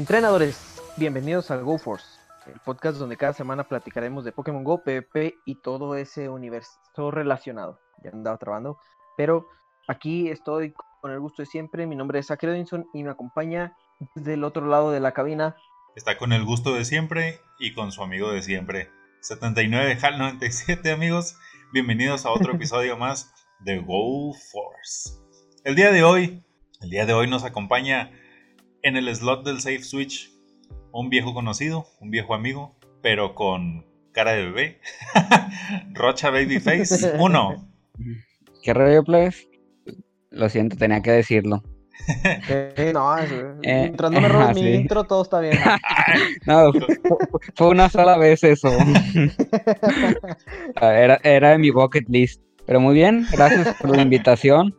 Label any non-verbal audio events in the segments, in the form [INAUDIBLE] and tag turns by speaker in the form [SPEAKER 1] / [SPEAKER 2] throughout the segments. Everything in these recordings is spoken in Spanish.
[SPEAKER 1] Entrenadores, bienvenidos al GoForce, el podcast donde cada semana platicaremos de Pokémon Go, PvP y todo ese universo relacionado. Ya andaba trabando, pero aquí estoy con el gusto de siempre. Mi nombre es Zach Edinson y me acompaña desde el otro lado de la cabina.
[SPEAKER 2] Está con el gusto de siempre y con su amigo de siempre. 79 HAL 97 amigos, bienvenidos a otro [LAUGHS] episodio más de GoForce. El día de hoy, el día de hoy nos acompaña en el slot del Safe Switch un viejo conocido, un viejo amigo, pero con cara de bebé. [LAUGHS] Rocha Babyface [LAUGHS] 1.
[SPEAKER 3] ¿Qué rollo, plebes? Lo siento, tenía que decirlo. [LAUGHS]
[SPEAKER 1] Eh, no, eh, mientras no me robes mi intro, todo está bien.
[SPEAKER 3] no, fue una sola vez eso. era, era de mi bucket list. Pero muy bien, gracias por la invitación.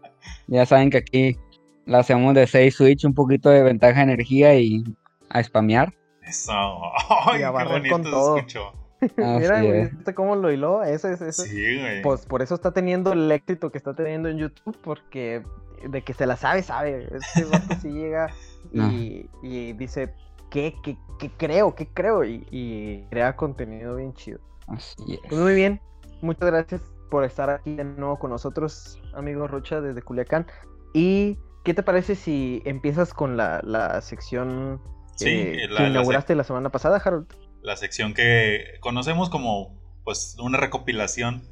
[SPEAKER 3] Ya saben que aquí la hacemos de 6 Switch, un poquito de ventaja de energía y a spamear.
[SPEAKER 2] Eso. [LAUGHS] Ay, qué bonito con todo. escuchó. [LAUGHS]
[SPEAKER 1] Mira, ¿viste cómo lo hiló? Ese, ese, Sí, güey. Pues por eso está teniendo el éxito que está teniendo en YouTube, porque de que se la sabe, sabe. Este vato sí llega [LAUGHS] y, y, dice, ¿qué, qué, qué creo? ¿Qué creo? Y, y, crea contenido bien chido.
[SPEAKER 3] Así es.
[SPEAKER 1] Pues muy bien. Muchas gracias por estar aquí de nuevo con nosotros, amigo Rocha, desde Culiacán. ¿Y qué te parece si empiezas con la, la sección eh, que inauguraste la, semana pasada, Harold.
[SPEAKER 2] La sección que conocemos como pues una recopilación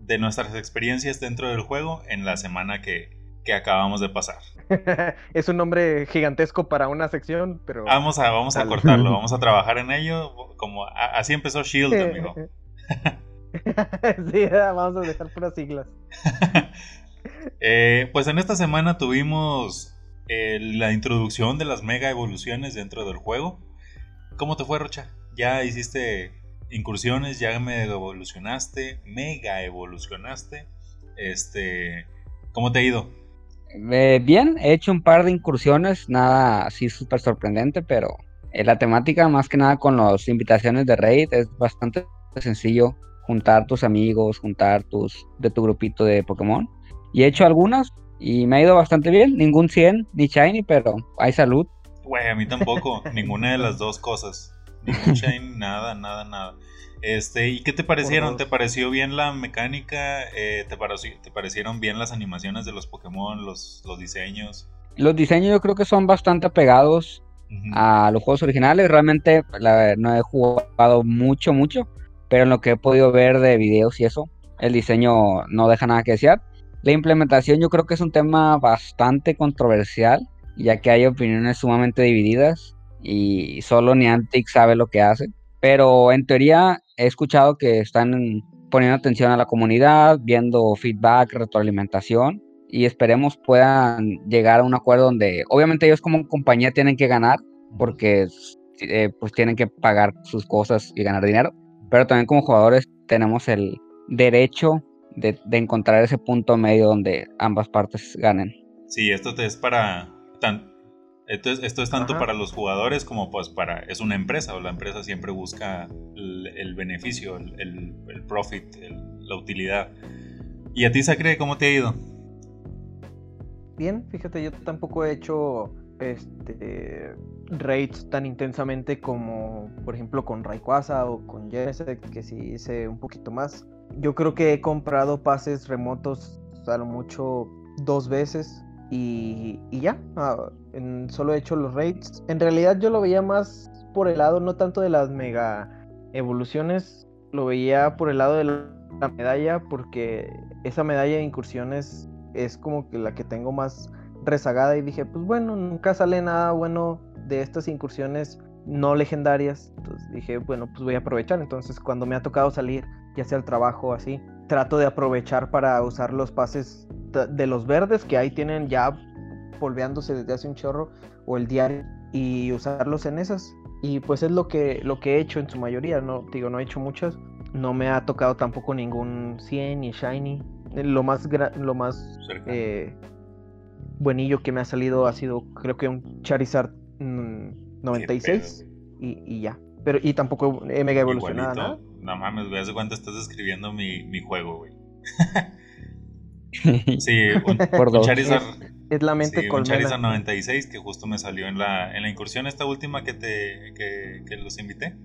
[SPEAKER 2] de nuestras experiencias dentro del juego en la semana que, acabamos de pasar. [LAUGHS]
[SPEAKER 1] es un nombre gigantesco para una sección, pero...
[SPEAKER 2] Vamos a, vamos a cortarlo, [LAUGHS] vamos a trabajar en ello, como así empezó Shield, amigo. [LAUGHS]
[SPEAKER 1] sí, vamos a dejar puras siglas.
[SPEAKER 2] Eh, pues en esta semana tuvimos la introducción de las mega evoluciones dentro del juego. ¿Cómo te fue, Rocha? ¿Ya hiciste incursiones? ¿Ya mega evolucionaste? ¿Mega evolucionaste? Este, ¿Cómo te ha ido?
[SPEAKER 3] Eh, bien, he hecho un par de incursiones, nada así súper sorprendente, pero eh, la temática más que nada con las invitaciones de raid es bastante sencillo juntar tus amigos, juntar tus de tu grupito de Pokémon. Y he hecho algunas, y me ha ido bastante bien. Ningún 100 ni Shiny, pero hay salud.
[SPEAKER 2] Güey, a mí tampoco. [LAUGHS] ninguna de las dos cosas. Ningún Shiny, nada, nada, nada. Este, ¿y qué te parecieron? ¿Te pareció bien la mecánica? Eh, ¿te, ¿Te parecieron bien las animaciones de los Pokémon, los, los diseños?
[SPEAKER 3] Los diseños yo creo que son bastante apegados a los juegos originales. Realmente no he jugado mucho, mucho, pero en lo que he podido ver de videos y eso, el diseño no deja nada que desear. La implementación yo creo que es un tema bastante controversial, ya que hay opiniones sumamente divididas y solo Niantic sabe lo que hace. Pero en teoría he escuchado que están poniendo atención a la comunidad, viendo feedback, retroalimentación y esperemos puedan llegar a un acuerdo donde obviamente ellos como compañía tienen que ganar porque eh, pues tienen que pagar sus cosas y ganar dinero, pero también como jugadores tenemos el derecho de, encontrar ese punto medio donde ambas partes ganen.
[SPEAKER 2] Sí, esto es para... Tan, esto, es, esto es tanto para los jugadores como pues para... Es una empresa, o la empresa siempre busca el, beneficio, el, el, profit, la utilidad. ¿Y a ti, Sacre, cómo te ha ido?
[SPEAKER 1] Bien, fíjate, yo tampoco he hecho este raids tan intensamente como por ejemplo con Rayquaza o con Genesis, que sí hice un poquito más. Yo creo que he comprado pases remotos a lo mucho dos veces y, ya. Ah, solo he hecho los raids. En realidad yo lo veía más por el lado, no tanto de las mega evoluciones, lo veía por el lado de la medalla porque esa medalla de incursiones es como que la que tengo más rezagada y dije, pues bueno, nunca sale nada bueno de estas incursiones no legendarias. Entonces dije, bueno, pues voy a aprovechar. Entonces cuando me ha tocado salir ya sea el trabajo así. Trato de aprovechar para usar los pases de los verdes que ahí tienen ya polveándose desde hace un chorro o el diario y usarlos en esas. Y pues es lo que, lo que he hecho en su mayoría, no digo, no he hecho muchas. No me ha tocado tampoco ningún 100 ni shiny. Lo más lo más eh, buenillo que me ha salido ha sido creo que un Charizard 96 mm, y, y, ya. Pero y tampoco he mega evolucionado
[SPEAKER 2] no mames, güey, hace cuánto estás describiendo mi, mi juego, güey. [LAUGHS] sí, un, [LAUGHS] Charizard,
[SPEAKER 1] Es la mente
[SPEAKER 2] sí. Un Charizard 96 que justo me salió en la, en la incursión esta última que te que, que los invité.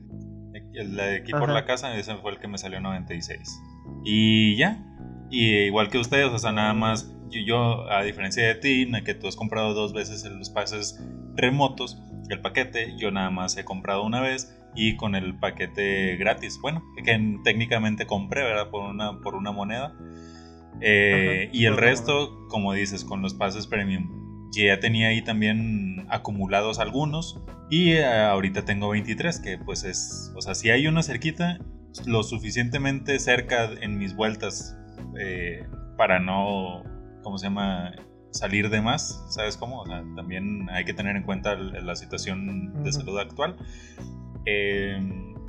[SPEAKER 2] El de aquí por
[SPEAKER 1] Ajá.
[SPEAKER 2] la casa, ese fue el que me salió 96. Y ya. Y igual que ustedes, o sea, nada más. Yo, yo, a diferencia de ti, en que tú has comprado dos veces en los pases remotos, el paquete, yo nada más he comprado una vez y con el paquete gratis. Bueno, que técnicamente compré, ¿verdad? Por una, por una moneda. Eh,
[SPEAKER 1] Ajá,
[SPEAKER 2] y el resto, como dices, con los pases premium. Ya tenía ahí también acumulados algunos. Y eh, ahorita tengo 23, que pues es. O sea, si hay una cerquita, lo suficientemente cerca en mis vueltas eh, para no. ¿Cómo se llama? Salir de más, ¿sabes cómo? O sea, también hay que tener en cuenta la situación de salud actual. Eh,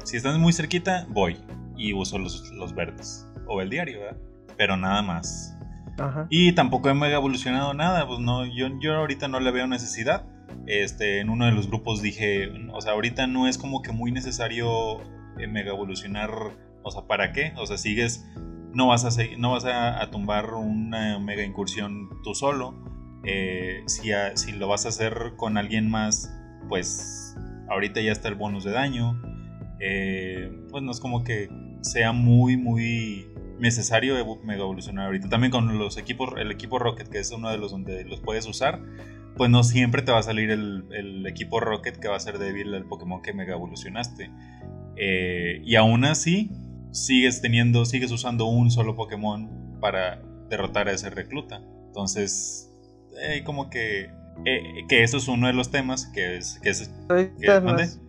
[SPEAKER 2] si estás muy cerquita, voy y uso los, los verdes. O el diario, ¿verdad? Pero nada más.
[SPEAKER 1] Ajá.
[SPEAKER 2] Y tampoco he mega evolucionado nada, pues no, yo, yo ahorita no le veo necesidad. Este, en uno de los grupos dije, o sea, ahorita no es como que muy necesario eh, mega evolucionar, o sea, ¿para qué? O sea, sigues, no vas a, segui- no vas a, a tumbar una mega incursión tú solo. Eh, si, a- si lo vas a hacer con alguien más, pues ahorita ya está el bonus de daño. Eh, pues no es como que sea muy, muy necesario mega evolucionar ahorita. También con los equipos, el equipo Rocket, que es uno de los donde los puedes usar, pues no siempre te va a salir el, el equipo Rocket que va a ser débil al Pokémon que mega evolucionaste. Eh, y aún así, sigues teniendo, sigues usando un solo Pokémon para derrotar a ese recluta. Entonces, eh, como que, eh, que eso es uno de los temas que es, que es
[SPEAKER 1] más-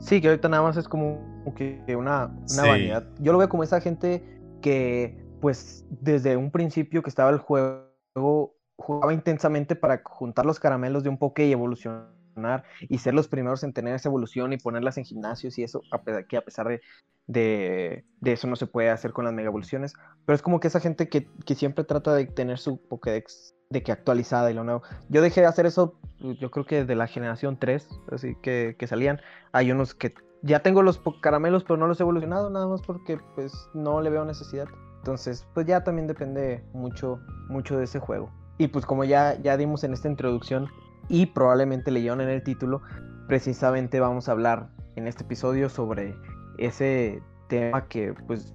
[SPEAKER 1] Sí, que ahorita nada más es como que una, una
[SPEAKER 2] Sí.
[SPEAKER 1] vanidad. Yo lo veo como esa gente que, pues, desde un principio que estaba el juego, jugaba intensamente para juntar los caramelos de un poke y evolucionar y ser los primeros en tener esa evolución y ponerlas en gimnasios y eso, a pesar, que a pesar de, de, de eso no se puede hacer con las mega evoluciones. Pero es como que esa gente que, que siempre trata de tener su Pokédex de que actualizada y lo nuevo. Yo dejé de hacer eso, yo creo que de la generación 3, así que, que salían. Hay unos que ya tengo los caramelos, pero no los he evolucionado, nada más porque pues no le veo necesidad. Entonces, pues ya también depende mucho, mucho de ese juego. Y pues como ya, ya dimos en esta introducción y probablemente leyeron en el título, precisamente vamos a hablar en este episodio sobre ese tema que pues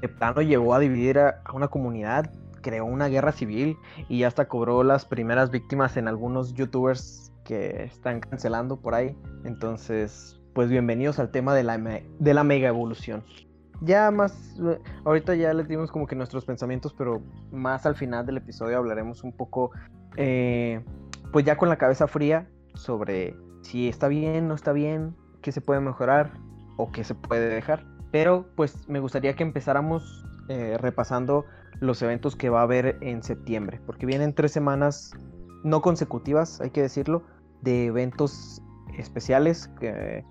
[SPEAKER 1] de plano llevó a dividir a una comunidad, creó una guerra civil y hasta cobró las primeras víctimas en algunos youtubers que están cancelando por ahí. Entonces, pues bienvenidos al tema de la, de la mega evolución. Ya más, ahorita ya les dimos como que nuestros pensamientos, pero más al final del episodio hablaremos un poco, eh, pues ya con la cabeza fría sobre si está bien, no está bien, qué se puede mejorar o qué se puede dejar. Pero pues me gustaría que empezáramos eh, repasando los eventos que va a haber en septiembre, porque vienen tres semanas no consecutivas, hay que decirlo, de eventos especiales que-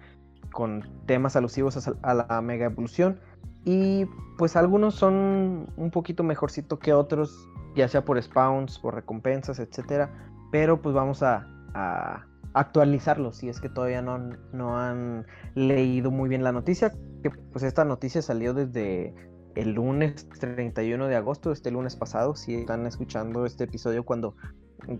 [SPEAKER 1] con temas alusivos a, la mega evolución. Y pues algunos son un poquito mejorcito que otros, ya sea por spawns, por recompensas, etcétera, pero pues vamos a, actualizarlos si es que todavía no, no han leído muy bien la noticia, que pues esta noticia salió desde el lunes 31 de agosto, este lunes pasado, si están escuchando este episodio cuando,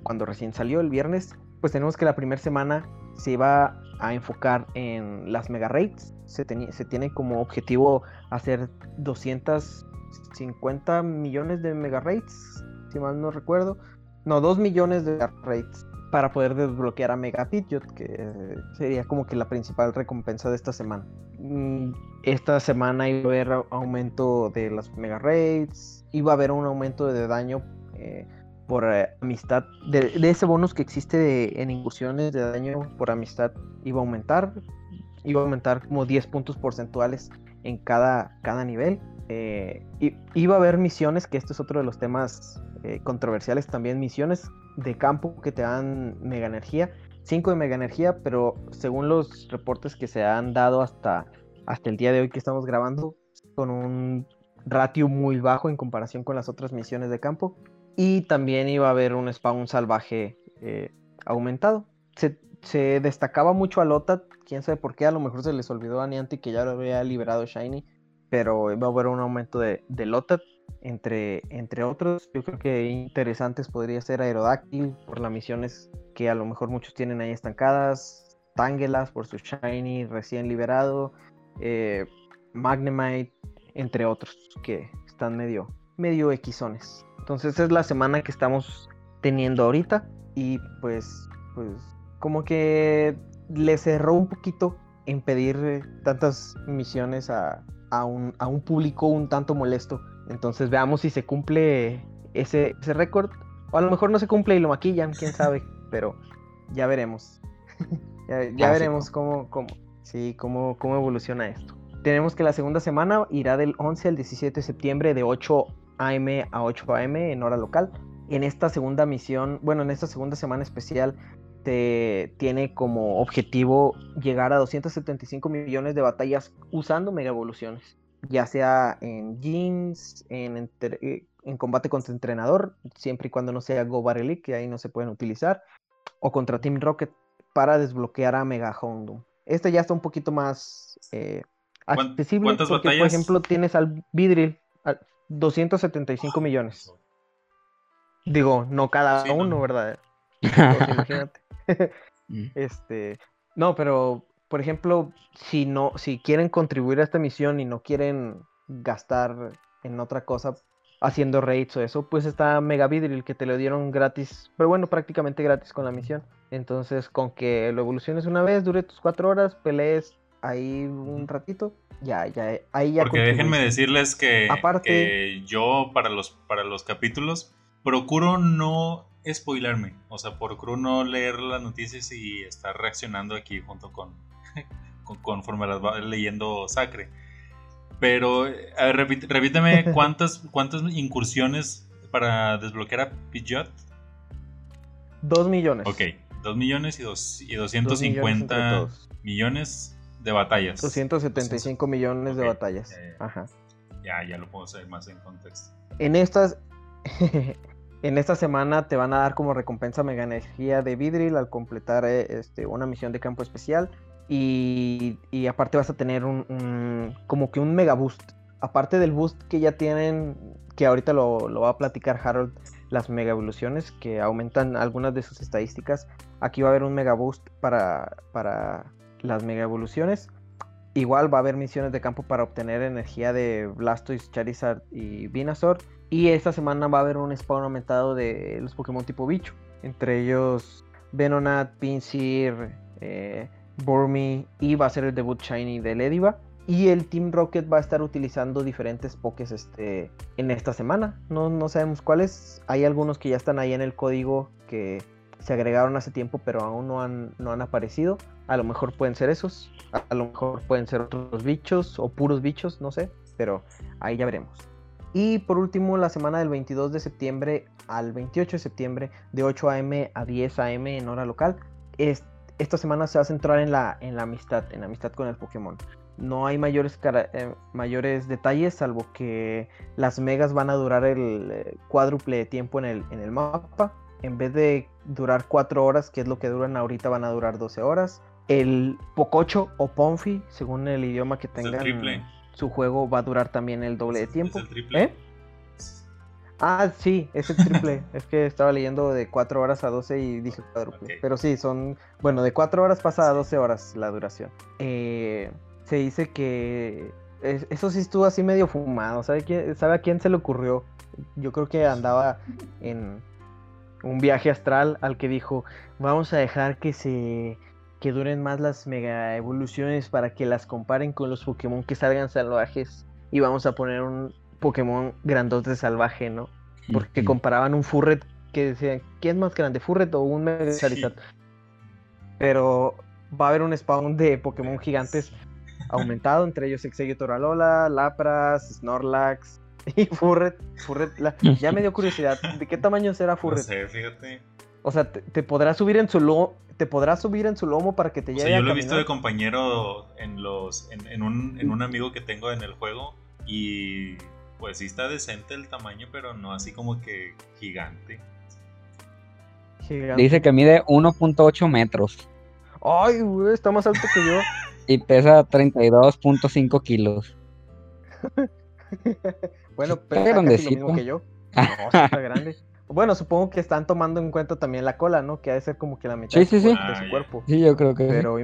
[SPEAKER 1] cuando recién salió el viernes, pues tenemos que la primera semana se iba a enfocar en las mega raids. Se, se tiene como objetivo hacer 250 millones de mega raids, si mal no recuerdo. No, 2 millones de raids para poder desbloquear a Mega Pidgeot, que eh, sería como que la principal recompensa de esta semana. Mm, Esta semana iba a haber aumento de las mega raids, iba a haber un aumento de daño eh, por eh, amistad, de, de ese bonus que existe de- en incursiones de daño por amistad, iba a aumentar, iba a aumentar como 10 puntos porcentuales en cada, cada nivel. Eh, y, iba a haber misiones, que este es otro de los temas controversiales también, misiones de campo que te dan mega energía, 5 de mega energía, pero según los reportes que se han dado hasta, hasta el día de hoy que estamos grabando, con un ratio muy bajo en comparación con las otras misiones de campo. Y también iba a haber un spawn salvaje eh, aumentado. Se, destacaba mucho a Lotat, quién sabe por qué, a lo mejor se les olvidó a Niantic que ya lo había liberado Shiny, pero va a haber un aumento de, de Lotat. Entre, entre otros. Yo creo que interesantes podría ser Aerodáctil por las misiones que a lo mejor muchos tienen ahí estancadas, Tangelas por su Shiny recién liberado, eh, Magnemite, entre otros que están medio, medio equizones. Entonces es la semana que estamos teniendo ahorita y pues, pues como que le cerró un poquito en pedir tantas misiones a, a, un, a un público un tanto molesto. Entonces veamos si se cumple ese, ese récord. O a lo mejor no se cumple y lo maquillan, quién sabe. [LAUGHS] pero ya veremos. [LAUGHS] ya, veremos cómo, cómo, sí, cómo, cómo evoluciona esto. Tenemos que la segunda semana irá del 11 al 17 de septiembre de 8 a.m. a 8 a.m. en hora local. En esta segunda misión, bueno, en esta segunda semana especial, te tiene como objetivo llegar a 275 millones de batallas usando mega evoluciones, ya sea en jeans, en, eh, en combate contra entrenador, siempre y cuando no sea Go Barely, que ahí no se pueden utilizar, o contra Team Rocket para desbloquear a Mega Houndoom. Este ya está un poquito más eh, accesible porque, por ejemplo, tienes al Vidril, 275 millones. Digo, no cada uno, ¿verdad? [LAUGHS] imagínate. Mm. [LAUGHS] este, no, pero por ejemplo, si no, si quieren contribuir a esta misión y no quieren gastar en otra cosa, haciendo raids o eso, pues está Mega Vidril que te lo dieron gratis, pero bueno, prácticamente gratis con la misión. Entonces, con que lo evoluciones una vez, dure tus cuatro horas, pelees ahí un ratito, ya, ya, ahí ya.
[SPEAKER 2] Porque déjenme decirles que, Aparte, yo para los, para los capítulos procuro no spoilarme, o sea, procuro no leer las noticias y estar reaccionando aquí junto con, [LAUGHS] conforme las va leyendo Sacre. Pero, a ver, repíteme [LAUGHS] cuántas, cuántas incursiones para desbloquear a Pidgeot.
[SPEAKER 1] Dos millones.
[SPEAKER 2] Ok, dos millones y, dos, y 250 millones, de batallas.
[SPEAKER 1] 275 millones de batallas. Ajá.
[SPEAKER 2] Ya, ya lo puedo hacer más en contexto.
[SPEAKER 1] En estas, [LAUGHS] en esta semana te van a dar como recompensa mega energía de Vidril al completar eh, este, una misión de campo especial. Y, aparte vas a tener un, como que un mega boost. Aparte del boost que ya tienen, que ahorita lo, va a platicar Harold, las mega evoluciones que aumentan algunas de sus estadísticas. Aquí va a haber un mega boost para, para las mega evoluciones. Igual va a haber misiones de campo para obtener energía de Blastoise, Charizard y Venusaur. Y esta semana va a haber un spawn aumentado de los Pokémon tipo bicho. Entre ellos Venonat, Pinsir, eh, Burmy y va a ser el debut Shiny de Lediva. Y el Team Rocket va a estar utilizando diferentes pokés este, en esta semana. No, no sabemos cuáles. Hay algunos que ya están ahí en el código que se agregaron hace tiempo, pero aún no han, no han aparecido. A lo mejor pueden ser esos. A lo mejor pueden ser otros bichos o puros bichos, no sé. Pero ahí ya veremos. Y por último, la semana del 22 de septiembre al 28 de septiembre, de 8 a.m. a 10 a.m. en hora local. Este esta semana se va a centrar en la, en la amistad, en la amistad con el Pokémon. No hay mayores, eh, mayores detalles, salvo que las megas van a durar el eh, cuádruple de tiempo en el, en el mapa. En vez de durar 4 horas, que es lo que duran ahorita, van a durar 12 horas. El Pococho o Ponfi, según el idioma que tengan, su juego va a durar también el doble de tiempo. ¿Eh? Ah, sí, es el triple. [LAUGHS] es que estaba leyendo de 4 horas a 12 y dije cuádruple. Pero sí, son. Bueno, de 4 horas pasa a 12 horas la duración. Eh, se dice que. eso sí estuvo así medio fumado. ¿Sabe, quién, ¿Sabe a quién se le ocurrió? Yo creo que andaba en un viaje astral al que dijo: Vamos a dejar que se. que duren más las mega evoluciones para que las comparen con los Pokémon que salgan salvajes. Y vamos a poner un, Pokémon grandote salvaje, ¿no? Porque comparaban un Furret que decían, ¿quién es más grande, Furret o un Mega Charizard? Pero va a haber un spawn de Pokémon gigantes aumentado, entre ellos Exeggutor Toralola, Lapras, Snorlax [LAUGHS] y Furret. Furret Ya me dio curiosidad, ¿de qué tamaño será Furret?
[SPEAKER 2] No sé, fíjate.
[SPEAKER 1] O sea, te, podrás subir en su lomo, te podrás subir en su lomo para que te lleve.
[SPEAKER 2] O sea, yo lo he visto de compañero en los, en, un, en un amigo que tengo en el juego y pues sí está decente el tamaño, pero no así como que gigante.
[SPEAKER 3] Dice que mide 1.8 metros.
[SPEAKER 1] Ay, güey, está más alto que yo. [LAUGHS]
[SPEAKER 3] y pesa 32.5 kilos. [LAUGHS]
[SPEAKER 1] bueno, pero está casi lo mismo que yo. No, está grande. Bueno, supongo que están tomando en cuenta también la cola, ¿no? Que ha de ser como que la mitad
[SPEAKER 3] de su
[SPEAKER 1] cuerpo.
[SPEAKER 3] Sí, yo creo que
[SPEAKER 1] Pero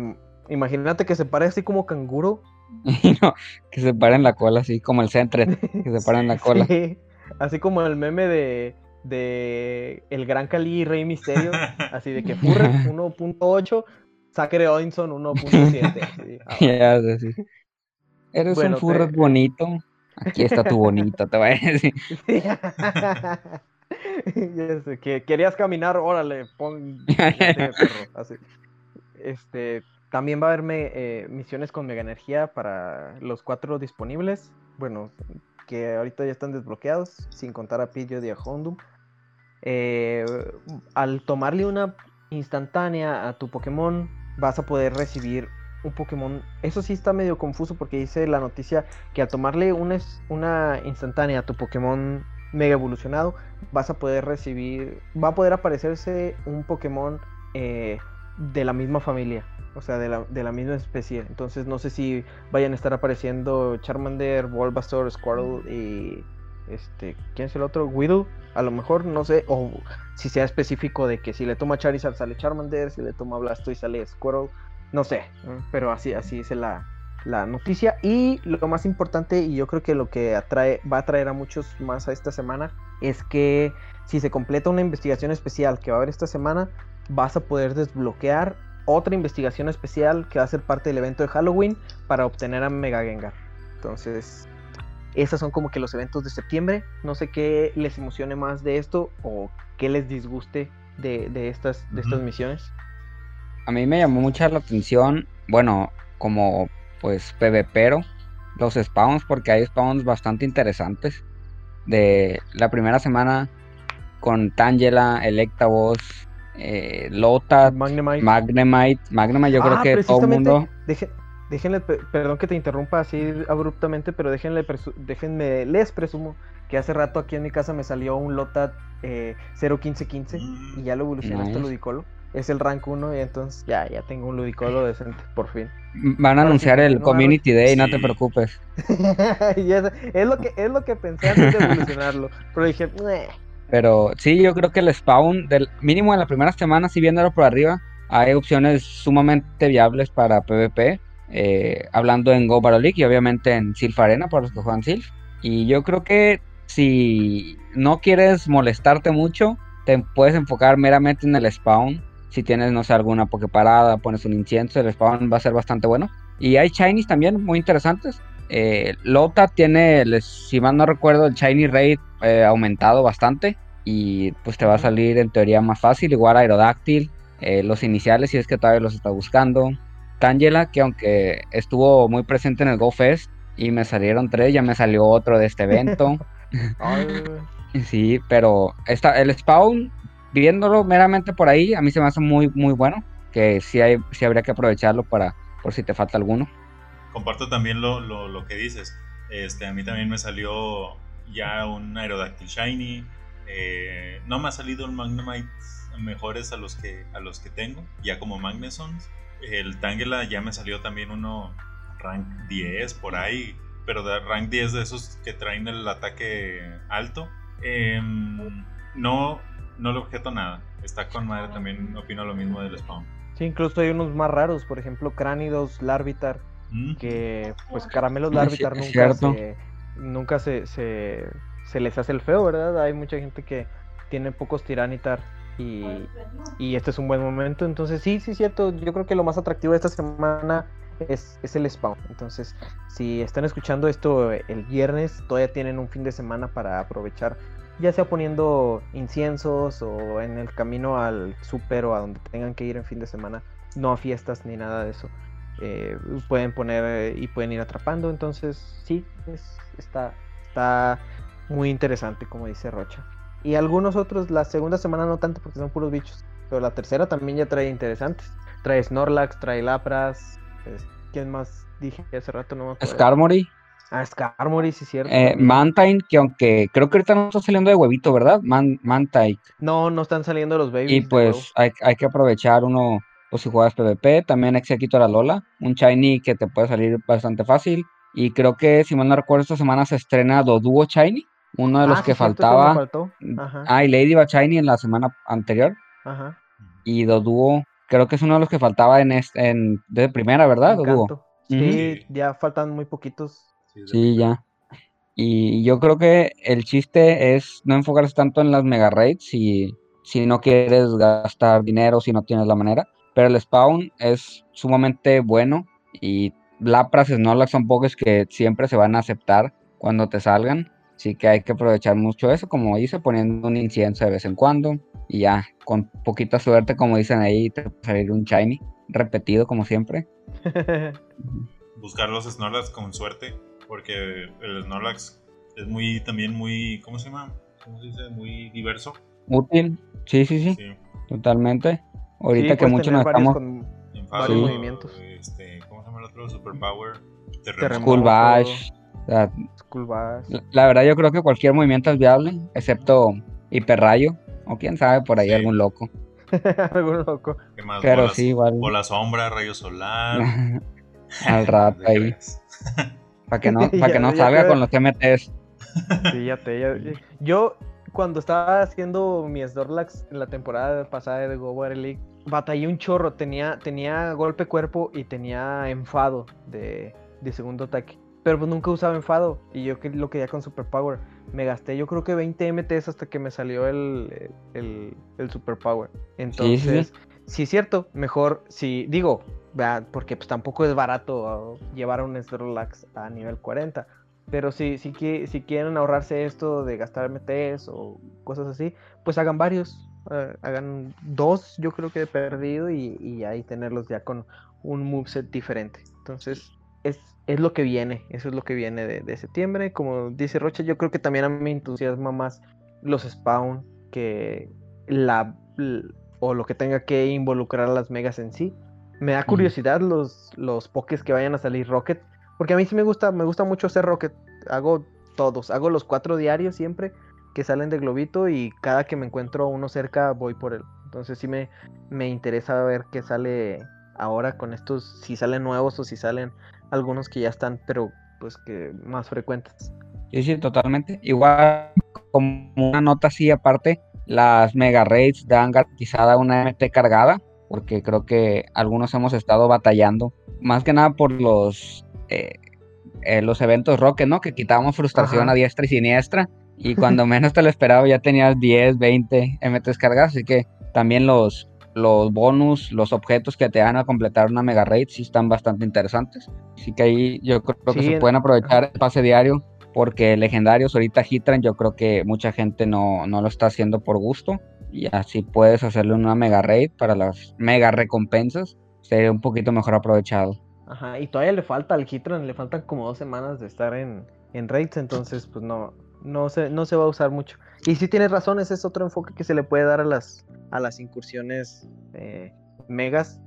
[SPEAKER 1] imagínate que se pare así como canguro. [LAUGHS]
[SPEAKER 3] no, que se pare en la cola, así como el centre, que se pare en la [LAUGHS] cola. Sí, [LAUGHS]
[SPEAKER 1] así como el meme de, de El Gran Cali y Rey Misterio, así de que Furre 1.8, Zachary Odinson 1.7.
[SPEAKER 3] Ya, sí. Eres un Furret bonito. Aquí está tu bonito, te voy a decir.
[SPEAKER 1] que querías caminar, órale, pon Este, también va a haber eh, misiones con mega energía para los cuatro disponibles. Bueno, que ahorita ya están desbloqueados, sin contar a Pidgeot y a Hondum. Eh, al tomarle una instantánea a tu Pokémon, vas a poder recibir un Pokémon. Eso sí está medio confuso porque dice la noticia que al tomarle una, una instantánea a tu Pokémon mega evolucionado, vas a poder recibir, va a poder aparecerse un Pokémon eh, de la misma familia, o sea, de la, de la, misma especie. Entonces no sé si vayan a estar apareciendo Charmander, Bulbasaur, Squirtle y este, ¿quién es el otro? Widow, a lo mejor, no sé, o si sea específico de que si le toma Charizard sale Charmander, si le toma Blastoise sale Squirtle, no sé, pero así, así es la, la noticia. Y lo más importante, y yo creo que lo que atrae, va a atraer a muchos más a esta semana, es que si se completa una investigación especial que va a haber esta semana, vas a poder desbloquear otra investigación especial que va a ser parte del evento de Halloween para obtener a Mega Gengar. Entonces, esos son como que los eventos de septiembre. No sé qué les emocione más de esto o qué les disguste de, estas, de estas misiones.
[SPEAKER 3] A mí me llamó mucha la atención, bueno, como pues PvPero, los spawns, porque hay spawns bastante interesantes. De la primera semana con Tangela, Electabuzz, eh, Lota, Magnemite. Magnemite, yo creo ah, que todo el mundo.
[SPEAKER 1] déjenle, perdón que te interrumpa así abruptamente, pero déjenle, déjenme, les presumo que hace rato aquí en mi casa me salió un Lota eh, 01515 y ya lo evolucioné hasta Ludicolo es el rank 1 y entonces ya, ya tengo un ludicolo decente, por fin.
[SPEAKER 3] Van a anunciar el Community Day, no te preocupes. [LAUGHS]
[SPEAKER 1] es, lo que, es lo que pensé antes de evolucionarlo, pero dije,
[SPEAKER 3] Pero sí, yo creo que el spawn, del mínimo en la primera semana, si viéndolo por arriba, hay opciones sumamente viables para PvP. Eh, hablando en Go Battle League y obviamente en Sylph Arena para los que juegan Sylph. Y yo creo que si no quieres molestarte mucho, te puedes enfocar meramente en el spawn si tienes, no sé, alguna parada, pones un incienso, el spawn va a ser bastante bueno. Y hay shinies también muy interesantes. Eh, Lota tiene, si mal no recuerdo, el shiny rate eh, aumentado bastante. Y pues te va a salir en teoría más fácil. Igual Aerodáctil, eh, los iniciales, si es que todavía los está buscando. Tangela, que aunque estuvo muy presente en el Go Fest y me salieron tres, ya me salió otro de este evento. [LAUGHS] [LAUGHS] sí, pero esta, el spawn viéndolo meramente por ahí, a mí se me hace muy, muy bueno, que sí, hay, sí habría que aprovecharlo para, por si te falta alguno.
[SPEAKER 2] Comparto también lo, lo, que dices. Este, a mí también me salió ya un Aerodactyl Shiny. Eh, no me ha salido un Magnemite mejores a los que, a los que tengo, ya como Magnesons. El Tangela ya me salió también uno rank 10 por ahí, pero de rank 10 de esos que traen el ataque alto. Em, no, no le objeto nada. Está con madre, también opino lo mismo del spawn.
[SPEAKER 1] Sí, incluso hay unos más raros, por ejemplo, Cránidos, Larvitar, mm. que pues Caramelos Larvitar nunca, se, nunca se, se, les hace el feo, ¿verdad? Hay mucha gente que tiene pocos Tiranitar y, y este es un buen momento. Entonces, sí, sí, cierto. Yo creo que lo más atractivo de esta semana es, es, el spawn. Entonces, si están escuchando esto el viernes, todavía tienen un fin de semana para aprovechar ya sea poniendo inciensos o en el camino al súper o a donde tengan que ir en fin de semana, no a fiestas ni nada de eso. Eh, pueden poner eh, y pueden ir atrapando, entonces sí, está, está muy interesante, como dice Rocha. Y algunos otros, la segunda semana no tanto porque son puros bichos, pero la tercera también ya trae interesantes. Trae Snorlax, trae Lapras, ¿quién más dije hace rato? No me
[SPEAKER 3] acuerdo. Skarmory.
[SPEAKER 1] Ah, Skarmory, sí, cierto.
[SPEAKER 3] Eh, Mantine, que aunque creo que ahorita no está saliendo de huevito, ¿verdad? Man, Mantine.
[SPEAKER 1] No, no están saliendo los babies.
[SPEAKER 3] Y pues hay, que aprovechar uno, o si juegas PvP, también Exequito la Lola, un Shiny que te puede salir bastante fácil. Y creo que, si mal no recuerdo, esta semana se estrena Doduo Shiny, uno de los
[SPEAKER 1] Ah,
[SPEAKER 3] que
[SPEAKER 1] sí,
[SPEAKER 3] faltaba.
[SPEAKER 1] faltó. Ajá,
[SPEAKER 3] Ah, y Ladybug Shiny en la semana anterior.
[SPEAKER 1] ajá.
[SPEAKER 3] Y Doduo, creo que es uno de los que faltaba en, este, en de primera, ¿verdad? Doduo.
[SPEAKER 1] Sí, ya faltan muy poquitos.
[SPEAKER 2] Sí,
[SPEAKER 3] Sí, ya. Y yo creo que el chiste es no enfocarse tanto en las mega raids si, si no quieres gastar dinero, si no tienes la manera. Pero el spawn es sumamente bueno y Lapras, Snorlax son pokés que siempre se van a aceptar cuando te salgan. Así que hay que aprovechar mucho eso, como hice, poniendo un incienso de vez en cuando. Y ya, con poquita suerte, como dicen ahí, te va a salir un shiny repetido como siempre. [LAUGHS]
[SPEAKER 2] Buscar los Snorlax con suerte, porque el Snorlax es muy, también muy, ¿cómo se llama? ¿Cómo se dice? Muy diverso.
[SPEAKER 3] Útil, sí, sí, sí,
[SPEAKER 2] Sí.
[SPEAKER 3] totalmente. Ahorita
[SPEAKER 1] Sí,
[SPEAKER 3] que muchos nos estamos...
[SPEAKER 1] con varios
[SPEAKER 3] Sí.
[SPEAKER 1] movimientos.
[SPEAKER 2] Este, ¿Cómo se llama el otro? Superpower.
[SPEAKER 1] Terremoto.
[SPEAKER 3] Bash. o sea,
[SPEAKER 1] Skull Bash.
[SPEAKER 3] la, la verdad yo creo que cualquier movimiento es viable, excepto hiperrayo, o quién sabe, por ahí
[SPEAKER 2] Sí.
[SPEAKER 3] algún loco. [LAUGHS]
[SPEAKER 1] Algún loco.
[SPEAKER 2] ¿Qué más?
[SPEAKER 3] Pero
[SPEAKER 2] Bolas-
[SPEAKER 3] sí, igual.
[SPEAKER 2] Bola sombra, rayo solar. [LAUGHS]
[SPEAKER 3] Al rato [LAUGHS] ahí. Para que no, para
[SPEAKER 1] Ya-
[SPEAKER 3] que no
[SPEAKER 1] ya
[SPEAKER 3] salga con los MTs.
[SPEAKER 1] Sí, ya te. ya- Yo, cuando estaba haciendo mi Snorlax en la temporada pasada de Go Water League, batallé un chorro. Tenía, tenía golpe cuerpo y tenía enfado de, de segundo ataque. Pero pues nunca usaba enfado. Y yo que lo quería con Superpower. Me gasté yo creo que 20 MTs hasta que me salió el, el, el Superpower. Entonces, sí, es cierto. Mejor, si digo, porque pues tampoco es barato uh, llevar un Snorlax a nivel 40. Pero si, si quieren ahorrarse esto de gastar MTs o cosas así, pues hagan varios. Eh, hagan dos, yo creo que de perdido, y, y ahí tenerlos ya con un moveset diferente. Entonces, es, es lo que viene. Eso es lo que viene de, de septiembre. Como dice Rocha, yo creo que también a mí me entusiasma más los spawn que la o lo que tenga que involucrar a las megas en sí. Me da curiosidad los, los pokés que vayan a salir Rocket. Porque a mí sí me gusta, me gusta mucho hacer Rocket. Hago todos, hago los cuatro diarios siempre que salen de Globito y cada que me encuentro uno cerca voy por él. Entonces sí me, me interesa ver qué sale ahora con estos, si salen nuevos o si salen algunos que ya están, pero pues que más frecuentes.
[SPEAKER 3] Sí, sí, totalmente. Igual, como una nota así aparte, las mega raids dan garantizada una MT cargada, porque creo que algunos hemos estado batallando, más que nada por los, eh, eh, los eventos Rocket, ¿no? Que quitábamos frustración
[SPEAKER 1] Ajá.
[SPEAKER 3] a diestra y siniestra, y cuando menos te lo esperaba ya tenías 10, 20 MTs cargadas, así que también los, los bonus, los objetos que te dan a completar una mega raid sí están bastante interesantes. Así que ahí yo creo que
[SPEAKER 1] Sí,
[SPEAKER 3] se
[SPEAKER 1] en-
[SPEAKER 3] pueden aprovechar el pase diario porque legendarios ahorita Hitran yo creo que mucha gente no, no lo está haciendo por gusto y así puedes hacerle una mega raid para las mega recompensas sería un poquito mejor aprovechado.
[SPEAKER 1] Ajá, y todavía le falta al Hitran, le faltan como dos semanas de estar en, en raids, entonces pues no, no se, no se va a usar mucho. Y sí tienes razón, ese es otro enfoque que se le puede dar a las, a las incursiones eh, megas.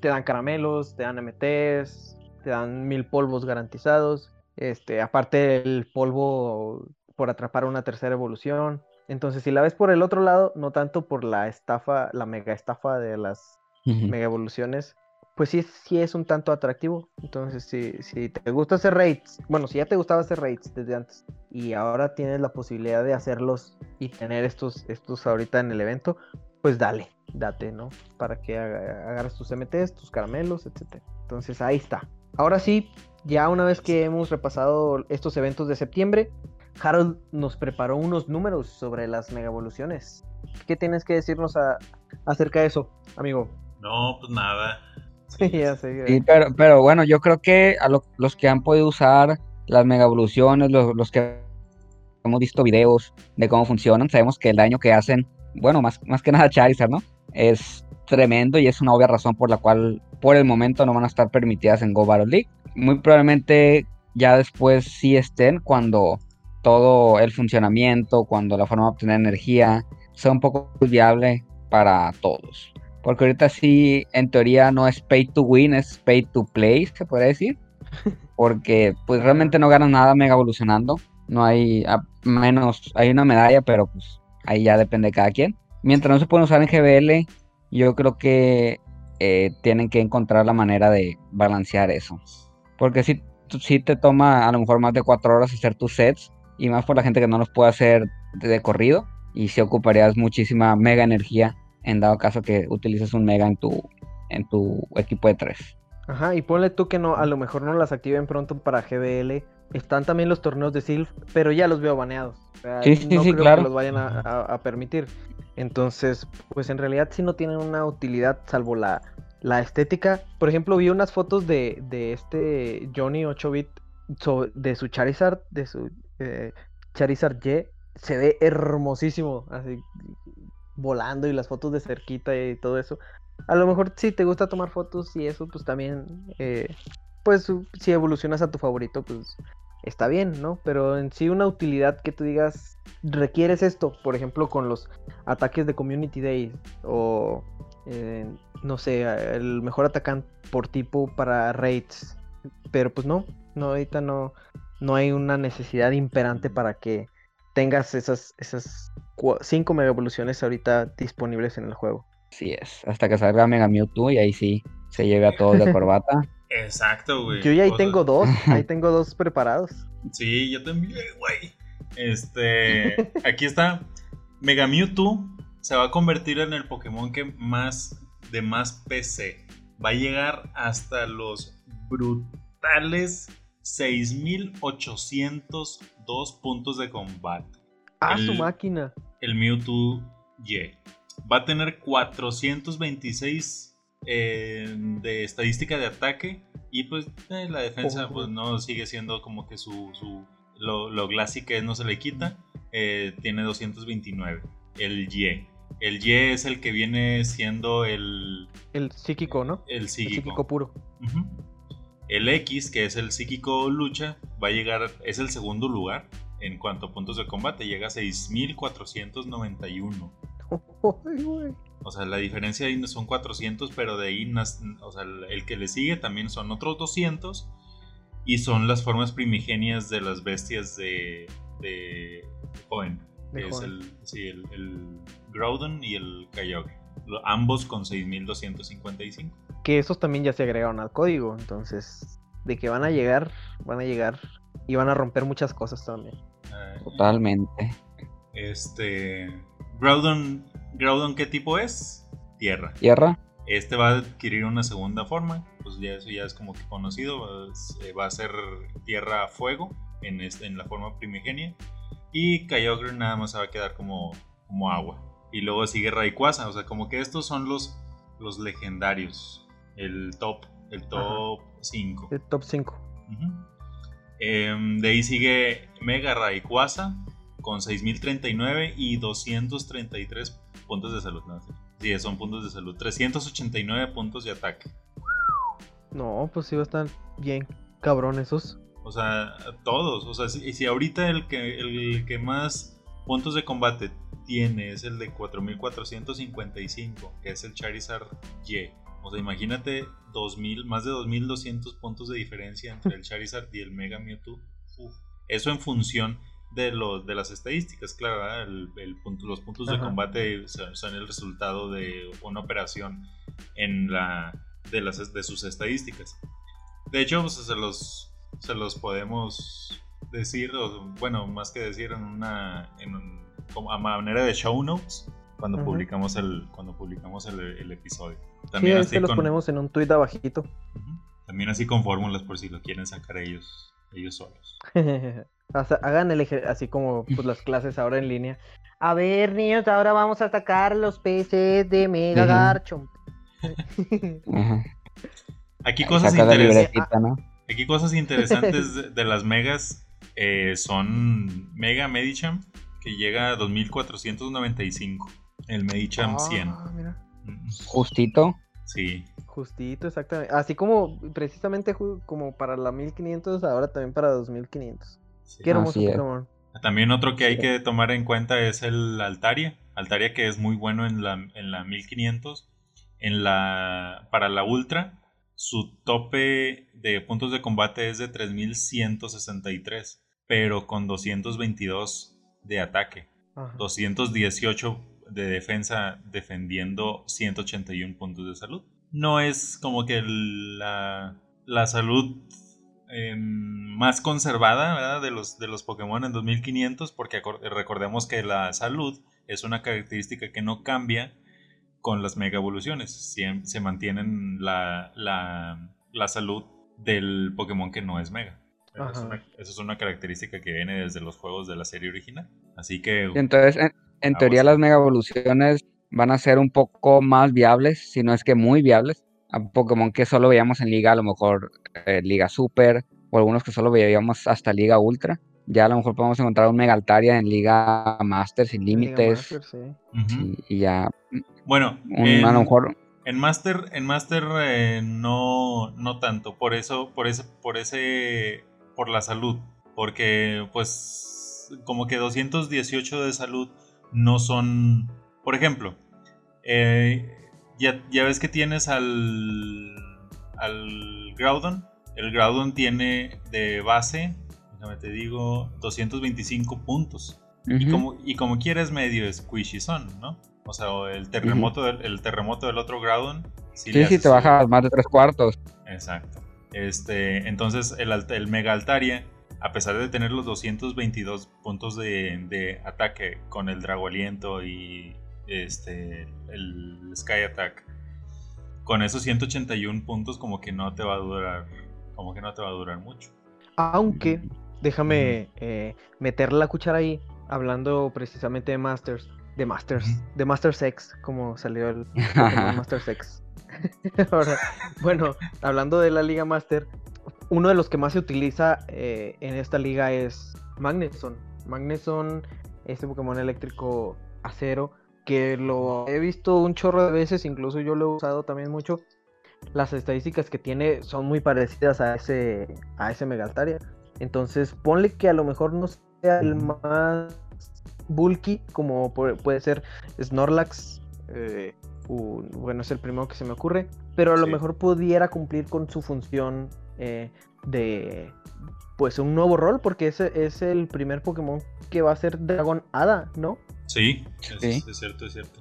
[SPEAKER 1] Te dan caramelos, te dan MTs, te dan mil polvos garantizados. Este, aparte el polvo por atrapar una tercera evolución. Entonces, si la ves por el otro lado, no tanto por la estafa, la mega estafa de las mega evoluciones, pues sí, es- sí es un tanto atractivo. Entonces, si, si te gusta hacer raids, bueno, si ya te gustaba hacer raids desde antes y ahora tienes la posibilidad de hacerlos y tener estos, estos ahorita en el evento, pues dale, date, ¿no? Para que agarres tus MTs, tus caramelos, etc. Entonces, ahí está. Ahora sí, ya una vez que hemos repasado estos eventos de septiembre, Harold nos preparó unos números sobre las mega evoluciones. ¿Qué tienes que decirnos acerca de eso, amigo?
[SPEAKER 2] No, pues nada. [LAUGHS]
[SPEAKER 1] Sí,
[SPEAKER 3] pero, pero bueno, yo creo que a lo- los que han podido usar las mega evoluciones, los, los que hemos visto videos de cómo funcionan, sabemos que el daño que hacen, bueno, más, más que nada Charizard, ¿no? Es tremendo y es una obvia razón por la cual por el momento no van a estar permitidas en Go Battle League. Muy probablemente ya después sí estén cuando todo el funcionamiento, cuando la forma de obtener energía sea un poco viable para todos. Porque ahorita sí, en teoría no es pay to win, es pay to play, se podría decir. [LAUGHS] Porque pues realmente no ganas nada mega evolucionando. No hay, a menos, hay una medalla, pero pues ahí ya depende de cada quien. Mientras no se pueden usar en GBL, yo creo que eh, tienen que encontrar la manera de balancear eso. Porque si, sí te toma a lo mejor más de cuatro horas hacer tus sets y más por la gente que no los puede hacer de, corrido y si ocuparías muchísima mega energía en dado caso que utilices un mega en tu, en tu equipo de tres.
[SPEAKER 1] Ajá, y ponle tú que no, a lo mejor no las activen pronto para GBL. Están también los torneos de Sylph, pero ya los veo baneados.
[SPEAKER 3] sí, sí, sí, claro.
[SPEAKER 1] que los vayan a, permitir. Entonces, pues en realidad sí no tienen una utilidad salvo la, la estética. Por ejemplo, vi unas fotos de, de este Johnny 8-bit de su Charizard, de su eh, Charizard Y. Se ve hermosísimo, así volando y las fotos de cerquita y todo eso. A lo mejor si te gusta tomar fotos y eso, pues también, eh, pues si evolucionas a tu favorito, pues está bien, ¿no? Pero en sí una utilidad que tú digas, requieres esto, por ejemplo, con los ataques de Community Day o, eh, no sé, el mejor atacante por tipo para raids. Pero pues no, no, ahorita no, no hay una necesidad imperante para que tengas esas, esas cinco mega evoluciones ahorita disponibles en el juego.
[SPEAKER 3] Sí es, hasta que salga Mega Mewtwo y ahí sí se lleve a todos de [LAUGHS] corbata.
[SPEAKER 2] Exacto, güey.
[SPEAKER 1] Yo ya ahí tengo dos, [LAUGHS] ahí tengo dos preparados.
[SPEAKER 2] Sí, yo también, güey. Este, aquí está. Mega Mewtwo se va a convertir en el Pokémon que más de más PC. Va a llegar hasta los brutales 6802 puntos de combate.
[SPEAKER 1] Ah, su máquina.
[SPEAKER 2] El Mewtwo Y va a tener 426 eh, de estadística de ataque y pues eh, la defensa pues no sigue siendo como que su, lo, lo que no se le quita. Eh, tiene 229 el Y el Y es el que viene siendo el
[SPEAKER 1] el psíquico no
[SPEAKER 2] el psíquico,
[SPEAKER 1] puro
[SPEAKER 2] el X que es el psíquico lucha va a llegar es el segundo lugar en cuanto a puntos de combate llega a 6491 o sea, la diferencia ahí son 400, pero de ahí, o sea, el que le sigue también son otros 200. Y son las formas primigenias de las bestias de, de Cohen. Que es el, sí, el, Groudon y el Kyogre. Ambos con 6255.
[SPEAKER 1] Que esos también ya se agregaron al código. Entonces, de que van a llegar, van a llegar y van a romper muchas cosas también.
[SPEAKER 3] Totalmente.
[SPEAKER 2] Este. Groudon, Groudon, ¿qué tipo es? Tierra.
[SPEAKER 3] Tierra.
[SPEAKER 2] Este va a adquirir una segunda forma, pues ya eso ya es como que conocido, va a ser tierra fuego en, este, en la forma primigenia y Kyogre nada más se va a quedar como, como agua. Y luego sigue Rayquaza, o sea, como que estos son los, los legendarios, el top, el top 5.
[SPEAKER 1] El top 5.
[SPEAKER 2] Em, de ahí sigue Mega Rayquaza, con 6.039 y 233 puntos de salud. No, sí, son puntos de salud. 389 puntos de ataque.
[SPEAKER 1] No, pues sí va a estar bien cabrón esos.
[SPEAKER 2] O sea, todos. O sea, si, si ahorita el que, el que más puntos de combate tiene es el de 4455, que es el Charizard Y. O sea, imagínate 2000, más de 2200 puntos de diferencia entre el Charizard y el Mega Mewtwo. Eso en función de, los de las estadísticas, claro, el, los puntos de combate son, el resultado de una operación en la, de, las, de sus estadísticas. De hecho, pues, se, los, se los podemos decir, bueno, más que decir en una en a manera de show notes cuando publicamos el cuando publicamos el, episodio.
[SPEAKER 1] También sí, así los ponemos en un tweet abajito.
[SPEAKER 2] También así con fórmulas por si lo quieren sacar ellos ellos solos. [LAUGHS]
[SPEAKER 1] hagan el así como pues, las clases ahora en línea. A ver, niños, ahora vamos a sacar los PCs de Mega Garchomp. [LAUGHS]
[SPEAKER 2] Aquí cosas interesantes. Aquí cosas [LAUGHS] interesantes de, las megas eh, son Mega Medichamp, que llega a 2495. El Medichamp 100. Ah,
[SPEAKER 3] Justito.
[SPEAKER 2] Sí.
[SPEAKER 1] Justito, exactamente. Así como precisamente como para la 1500, ahora también para 2500. Qué hermoso
[SPEAKER 2] También otro que hay que tomar en cuenta es el Altaria. Altaria que es muy bueno en la, en la 1500. En la, para la Ultra, su tope de puntos de combate es de 3163, pero con 222 de ataque. 218 de defensa defendiendo 181 puntos de salud no es como que la, la salud em, más conservada ¿verdad? De, los, de los Pokémon en 2500, porque recordemos que la salud es una característica que no cambia con las mega evoluciones. Se, mantienen la, la, salud del Pokémon que no es mega. Esa es, una, característica que viene desde los juegos de la serie original. Así que.
[SPEAKER 3] Entonces, en, teoría, las mega evoluciones van a ser un poco más viables, si no es que muy viables. A Pokémon que solo veíamos en Liga, a lo mejor eh, Liga Super, o algunos que solo veíamos hasta Liga Ultra. Ya a lo mejor podemos encontrar un Megaltaria en Liga Master sin límites. y, ya.
[SPEAKER 2] Bueno,
[SPEAKER 3] a lo mejor.
[SPEAKER 2] En Master, en Master eh, no, no tanto. Por eso, por ese, por ese, por la salud. Porque, pues, como que 218 de salud no son. Por ejemplo, eh, ya, ya, ves que tienes al. al Groudon. El Groudon tiene de base te digo, 225 puntos. y, como, y como quieres medio squishy son, ¿no? O sea, el terremoto, del, el terremoto del otro Groudon.
[SPEAKER 3] sí, sí, te baja más de tres cuartos.
[SPEAKER 2] Exacto. Este, entonces, el, el Mega Altaria, a pesar de tener los 222 puntos de, de ataque con el Drago Aliento y este, el Sky Attack, con esos 181 puntos, como que no te va a durar, como que no te va a durar mucho.
[SPEAKER 1] Aunque déjame eh, meter la cuchara ahí, hablando precisamente de Masters, de Masters, de Masters X, como salió el [LAUGHS] Masters X. [LAUGHS] bueno, hablando de la Liga Master, uno de los que más se utiliza eh, en esta liga es Magneson. Magneson, este Pokémon eléctrico acero, que lo he visto un chorro de veces, incluso yo lo he usado también mucho. Las estadísticas que tiene son muy parecidas a ese, a ese Megaltaria. Entonces, ponle que a lo mejor no sea el más bulky, como puede ser Snorlax. Eh, bueno, es el primero que se me ocurre. Pero a lo mejor pudiera cumplir con su función eh, de pues un nuevo rol, porque ese es el primer Pokémon que va a ser Dragón Hada, ¿no?
[SPEAKER 2] Sí, es, cierto, es cierto.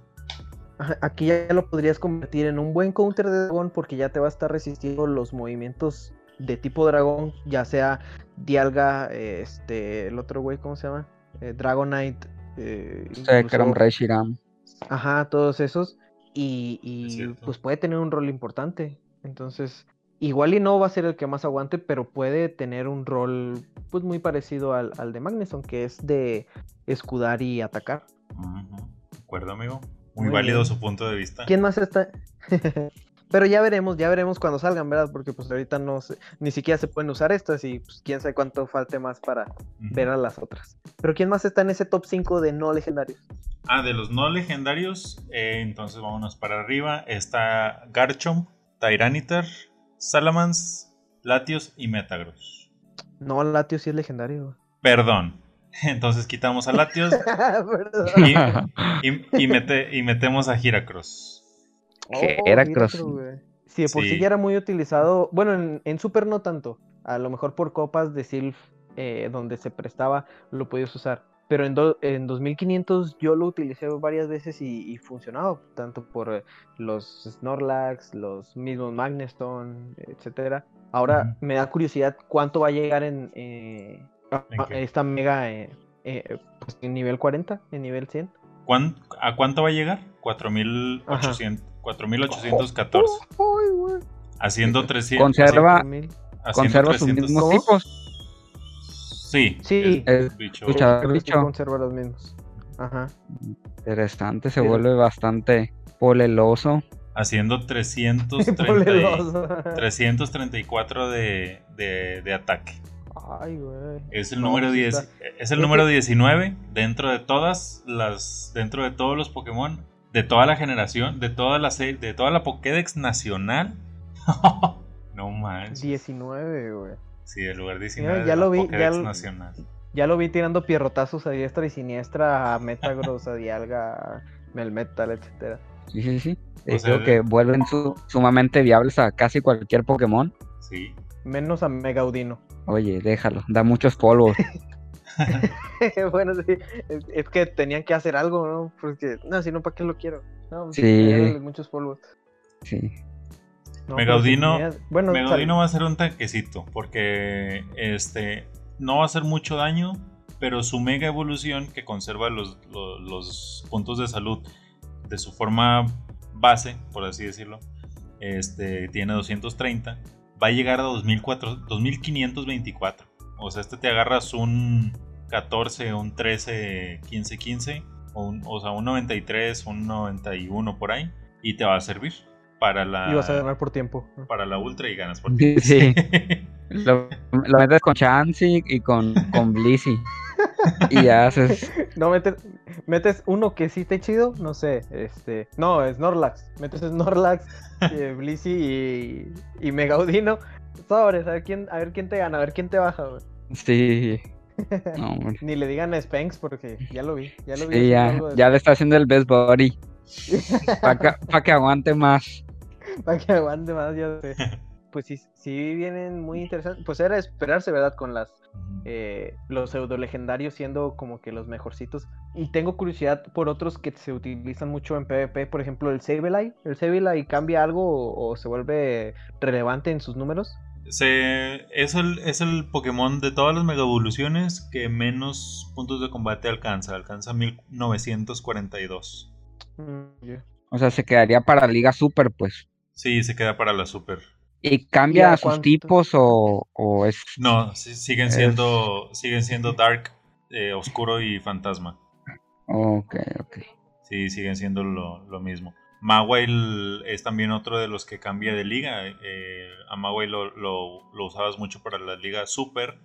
[SPEAKER 1] Aquí ya lo podrías convertir en un buen counter de dragón porque ya te va a estar resistiendo los movimientos de tipo dragón, ya sea Dialga, este, el otro güey, ¿cómo se llama? Eh, Dragonite.
[SPEAKER 3] Eh, Reshiram.
[SPEAKER 1] Ajá, todos esos. Y, pues puede tener un rol importante. Entonces, igual y no va a ser el que más aguante, pero puede tener un rol pues muy parecido al, de Magneson, que es de escudar y atacar.
[SPEAKER 2] De acuerdo, amigo. Muy, válido su punto de vista.
[SPEAKER 1] ¿Quién más está? [LAUGHS] Pero ya veremos, ya veremos cuando salgan, ¿verdad? Porque pues ahorita no ni siquiera se pueden usar estas y pues quién sabe cuánto falte más para ver a las otras. Pero ¿quién más está en ese top 5 de no legendarios?
[SPEAKER 2] Ah, de los no legendarios, eh, entonces vámonos para arriba. Está Garchomp, Tyranitar, Salamence, Latios y Metagross.
[SPEAKER 1] No, Latios sí es legendario.
[SPEAKER 2] Perdón. [LAUGHS] Entonces quitamos a Latios [LAUGHS] y, y, metemos a Giracross.
[SPEAKER 3] Que oh, era cross.
[SPEAKER 1] Sí, por sí. ya era muy utilizado. Bueno, en, Super no tanto. A lo mejor por copas de Sylph, eh, donde se prestaba, lo podías usar. Pero en, en 2500 yo lo utilicé varias veces y, funcionaba. Tanto por eh, los Snorlax, los mismos Magnestone, etcétera. Ahora me da curiosidad cuánto va a llegar en, eh, esta mega pues, en nivel 40, en nivel 100.
[SPEAKER 2] ¿A cuánto va a llegar? 4800. 4814. haciendo 300.
[SPEAKER 3] Conserva, conserva sus mismos tipos.
[SPEAKER 2] Sí.
[SPEAKER 1] Sí.
[SPEAKER 3] El, bicho.
[SPEAKER 1] conserva los mismos. Ajá.
[SPEAKER 3] Interesante, se vuelve bastante poleloso.
[SPEAKER 2] Haciendo [LAUGHS] 330, 334 de, de, de ataque.
[SPEAKER 1] Ay, güey.
[SPEAKER 2] Es el número 10, es el número 19 dentro de todas las dentro de todos los Pokémon de toda la generación, de toda la de toda la Pokédex nacional. [LAUGHS] no manches.
[SPEAKER 1] 19, güey.
[SPEAKER 2] Sí, el lugar 19
[SPEAKER 1] ya, lo vi,
[SPEAKER 2] nacional.
[SPEAKER 1] Ya lo vi tirando pierrotazos a diestra y siniestra a Metagross, a Dialga, a Melmetal, etcétera.
[SPEAKER 3] Sí, sí, sí. creo que vuelven sumamente viables a casi cualquier Pokémon.
[SPEAKER 2] Sí.
[SPEAKER 1] Menos a Megaudino.
[SPEAKER 3] Oye, déjalo, da muchos polvos. [LAUGHS] [LAUGHS]
[SPEAKER 1] bueno, sí, es, que tenían que hacer algo, ¿no? Porque, no, si no, ¿para qué lo quiero? No,
[SPEAKER 3] sí.
[SPEAKER 1] muchos polvos.
[SPEAKER 3] Sí.
[SPEAKER 1] No,
[SPEAKER 2] Megaudino,
[SPEAKER 1] tenía- bueno,
[SPEAKER 2] Megaudino va a ser un tanquecito, porque este no va a hacer mucho daño, pero su mega evolución que conserva los, los- los puntos de salud de su forma base, por así decirlo, este tiene 230, va a llegar a 2400 2524. O sea, este te agarras un 14, un 13, 15, 15, o, un- o sea, un 93, un 91 por ahí, y te va a servir para la,
[SPEAKER 1] ibas a ganar por tiempo.
[SPEAKER 2] para la ultra y ganas por
[SPEAKER 3] Sí, sí. [LAUGHS] Lo, lo metes con Chansey y con, con Blissey. Y ya haces. [LAUGHS]
[SPEAKER 1] No, metes, metes uno que sí esté chido, no sé, este... No, Snorlax. Metes Snorlax, eh, [LAUGHS] Blissey y, y Megaudino. Sobres, a ver, quién, a ver quién te gana, a ver quién te baja, güey.
[SPEAKER 3] Sí. No.
[SPEAKER 1] Ni le digan a Spanx porque ya lo vi, ya lo vi.
[SPEAKER 3] Sí,
[SPEAKER 1] haciendo
[SPEAKER 3] ya,
[SPEAKER 1] de-
[SPEAKER 3] ya le está haciendo el best body. Para que, pa' que aguante más. [LAUGHS]
[SPEAKER 1] Para que aguante más, ya sé. [LAUGHS] Pues sí, sí vienen muy interesantes. Pues era esperarse, ¿verdad? Con las eh, los pseudo legendarios siendo como que los mejorcitos. Y tengo curiosidad por otros que se utilizan mucho en PvP. Por ejemplo, el Sableye. ¿El Sableye cambia algo o, o se vuelve relevante en sus números?
[SPEAKER 2] Se, es, el, es el Pokémon de todas las mega evoluciones que menos puntos de combate alcanza. Alcanza 1942.
[SPEAKER 1] Mm, ya.
[SPEAKER 3] O sea, se quedaría para Liga Super, pues.
[SPEAKER 2] Sí, se queda para la super.
[SPEAKER 3] ¿Y cambia
[SPEAKER 1] a
[SPEAKER 3] sus
[SPEAKER 1] cuánto?
[SPEAKER 3] tipos o, o es.?
[SPEAKER 2] No, sí- siguen
[SPEAKER 3] Es-
[SPEAKER 2] siendo, siguen siendo Dark, eh, Oscuro y Fantasma.
[SPEAKER 3] Ok, ok.
[SPEAKER 2] Sí, siguen siendo lo, lo mismo. Mawile es también otro de los que cambia de liga. eh, a Mawile lo, lo- lo usabas mucho para la liga Super.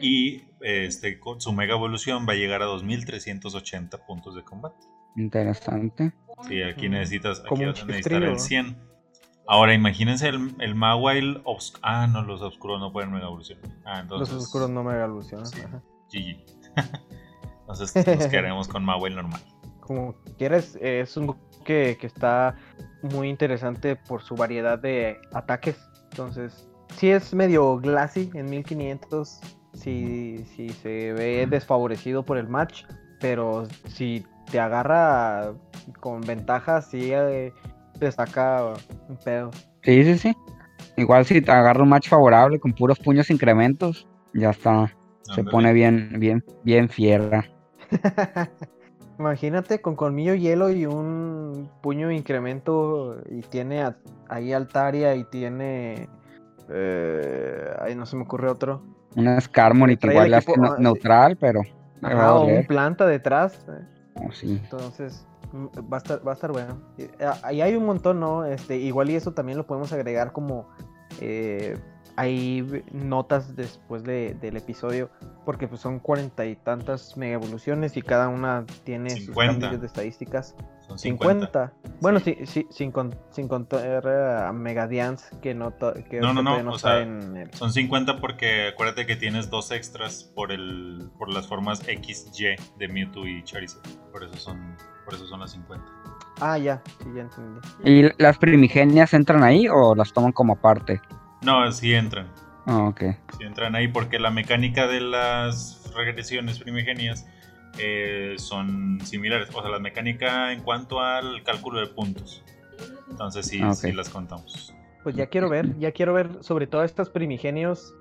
[SPEAKER 2] Y este, con su mega evolución va a llegar a 2380 puntos de combate.
[SPEAKER 3] Interesante.
[SPEAKER 2] Sí, aquí necesitas, aquí
[SPEAKER 1] como un
[SPEAKER 2] vas a necesitar
[SPEAKER 1] chistrillo,
[SPEAKER 2] el
[SPEAKER 1] ¿no?
[SPEAKER 2] 100. Ahora imagínense el, el Mawile obs- Ah, no, los oscuros no pueden mega evolución. Ah, entonces.
[SPEAKER 1] Los oscuros no me evolucionan.
[SPEAKER 2] sí. GG. [LAUGHS] Entonces nos quedaremos con Mawile normal.
[SPEAKER 1] Como quieres, eh, es un que, que está muy interesante por su variedad de ataques. Entonces, sí es medio glassy en 1500. Si sí, se ve desfavorecido por el match. Pero si te agarra con ventajas, sí eh, te saca un pedo.
[SPEAKER 3] Sí, sí, sí. Igual si te agarra un match favorable con puros puños incrementos, ya está. Se pone bien, bien, bien fiera. [LAUGHS]
[SPEAKER 1] Imagínate con colmillo hielo y un puño incremento y tiene a- ahí Altaria y tiene... Eh, ay, no se me ocurre otro.
[SPEAKER 3] Un Skarmory que
[SPEAKER 1] Trae el
[SPEAKER 3] igual es
[SPEAKER 1] equipo- ah,
[SPEAKER 3] neutral, pero.
[SPEAKER 1] Ajá, o un planta detrás. eh,
[SPEAKER 3] Oh, sí.
[SPEAKER 1] Entonces, mm, va a estar, va a estar bueno. Y, eh, Ahí hay un montón, ¿no? Este, igual y eso también lo podemos agregar como eh, hay notas después de- del episodio, porque pues son cuarenta y tantas mega evoluciones y cada una tiene sus
[SPEAKER 2] 50.
[SPEAKER 1] cambios de estadísticas.
[SPEAKER 2] Son 50.
[SPEAKER 1] 50. Bueno,
[SPEAKER 2] Sí.
[SPEAKER 1] sí, sí, sin, con- sin contar a Megadians que no, que
[SPEAKER 2] No, no, no,
[SPEAKER 1] todavía
[SPEAKER 2] o sea,
[SPEAKER 1] en el-
[SPEAKER 2] Son 50 porque acuérdate que tienes dos extras por el por las formas XY de Mewtwo y Charizard. Por eso son por eso son las 50.
[SPEAKER 1] Ah, ya, sí, ya entendí.
[SPEAKER 3] ¿Y las primigenias entran ahí o las toman como aparte?
[SPEAKER 2] No, sí entran.
[SPEAKER 3] Ah, ok.
[SPEAKER 2] Sí entran ahí porque la mecánica de las regresiones primigenias eh, son similares. O sea, la mecánica en cuanto al cálculo de puntos. Entonces sí,
[SPEAKER 3] Ah,
[SPEAKER 2] sí las contamos.
[SPEAKER 1] Pues ya quiero ver, ya quiero ver sobre todo estos primigenios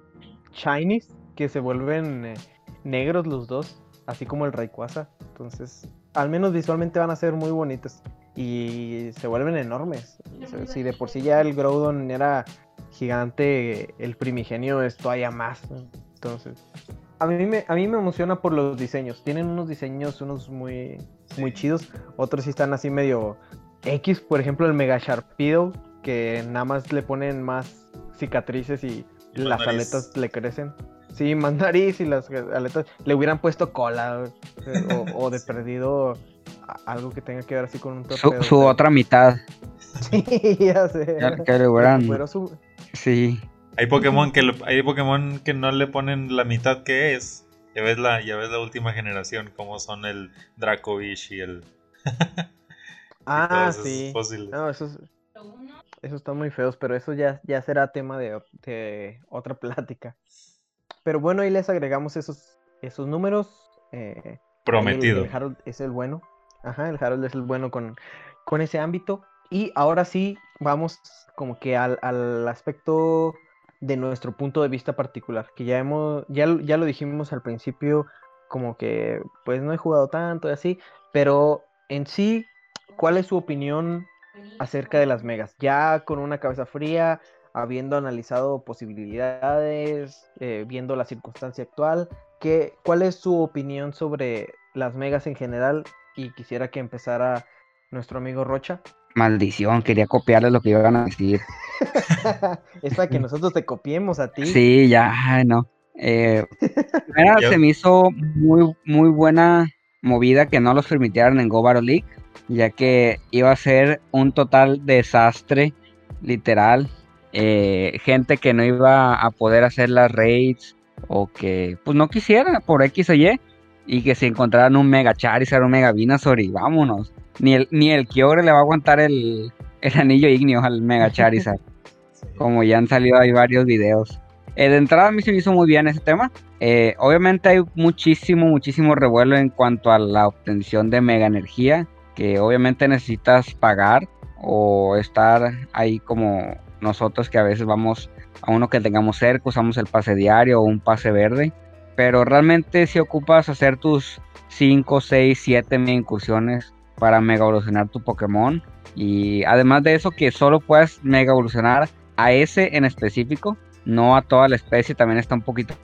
[SPEAKER 1] shinies que se vuelven eh, negros los dos, así como el Rayquaza. Entonces, al menos visualmente van a ser muy bonitos y se vuelven enormes. O sea, si de por sí ya el Groudon era gigante, el primigenio es todavía más. Entonces, a mí me a mí me emociona por los diseños. Tienen unos diseños unos muy muy chidos, otros sí están así medio X, por ejemplo, el Mega Sharpedo, que nada más le ponen más cicatrices y las
[SPEAKER 2] nariz.
[SPEAKER 1] aletas le crecen. Sí, más [LAUGHS] nariz y las aletas le hubieran puesto cola o, [LAUGHS] o de perdido algo que tenga que ver así con un
[SPEAKER 3] Su,
[SPEAKER 1] torpedo.
[SPEAKER 3] su otra mitad. [LAUGHS]
[SPEAKER 1] Sí, ya sé.
[SPEAKER 3] Ya que le hubieran-
[SPEAKER 1] Recuperó su-
[SPEAKER 3] Sí.
[SPEAKER 2] Hay Pokémon que lo- hay Pokémon que no le ponen la mitad que es. Ya ves la, ya ves la última generación, como son el Dracovish y el. [LAUGHS]
[SPEAKER 1] Ah, sí.
[SPEAKER 2] fósiles.
[SPEAKER 1] No, esos, esos están muy feos, pero eso ya, ya será tema de, de otra plática. Pero bueno, ahí les agregamos esos, esos números. eh, ahí el-
[SPEAKER 2] Prometido.
[SPEAKER 1] El, Harold es el bueno. Ajá, el Harold es el bueno con, con ese ámbito. Y ahora sí, vamos como que al, al aspecto de nuestro punto de vista particular, que ya hemos, ya, ya lo dijimos al principio, como que pues no he jugado tanto y así, pero en sí, ¿cuál es su opinión acerca de las megas? Ya con una cabeza fría, habiendo analizado posibilidades, eh, viendo la circunstancia actual, ¿qué, ¿cuál es su opinión sobre las megas en general? Y quisiera que empezara nuestro amigo Rocha.
[SPEAKER 3] Maldición, quería copiarle lo que iban a decir. [LAUGHS]
[SPEAKER 1] es para que nosotros te copiemos a ti.
[SPEAKER 3] Sí, ya, no. Eh, [LAUGHS] se me hizo muy, muy buena movida que no los permitieran en Go Battle League, ya que iba a ser un total desastre, literal. Eh, gente que no iba a poder hacer las raids o que pues no quisiera por X o Y y que se encontraran un Mega Charizard, un Mega Venusaur y vámonos. Ni el, ni el Kyogre le va a aguantar el, el anillo ignio al Mega [LAUGHS] Charizard. Como ya han salido ahí varios videos. Eh, de entrada a mí se me hizo muy bien ese tema. Eh, obviamente hay muchísimo, muchísimo revuelo en cuanto a la obtención de mega energía, que obviamente necesitas pagar o estar ahí como nosotros que a veces vamos a uno que tengamos cerca, usamos el pase diario o un pase verde. Pero realmente si ocupas hacer tus 5, 6, 7 mega incursiones para mega evolucionar tu Pokémon. Y además de eso que solo puedes mega evolucionar a ese en específico, no a toda la especie, también está un poquito.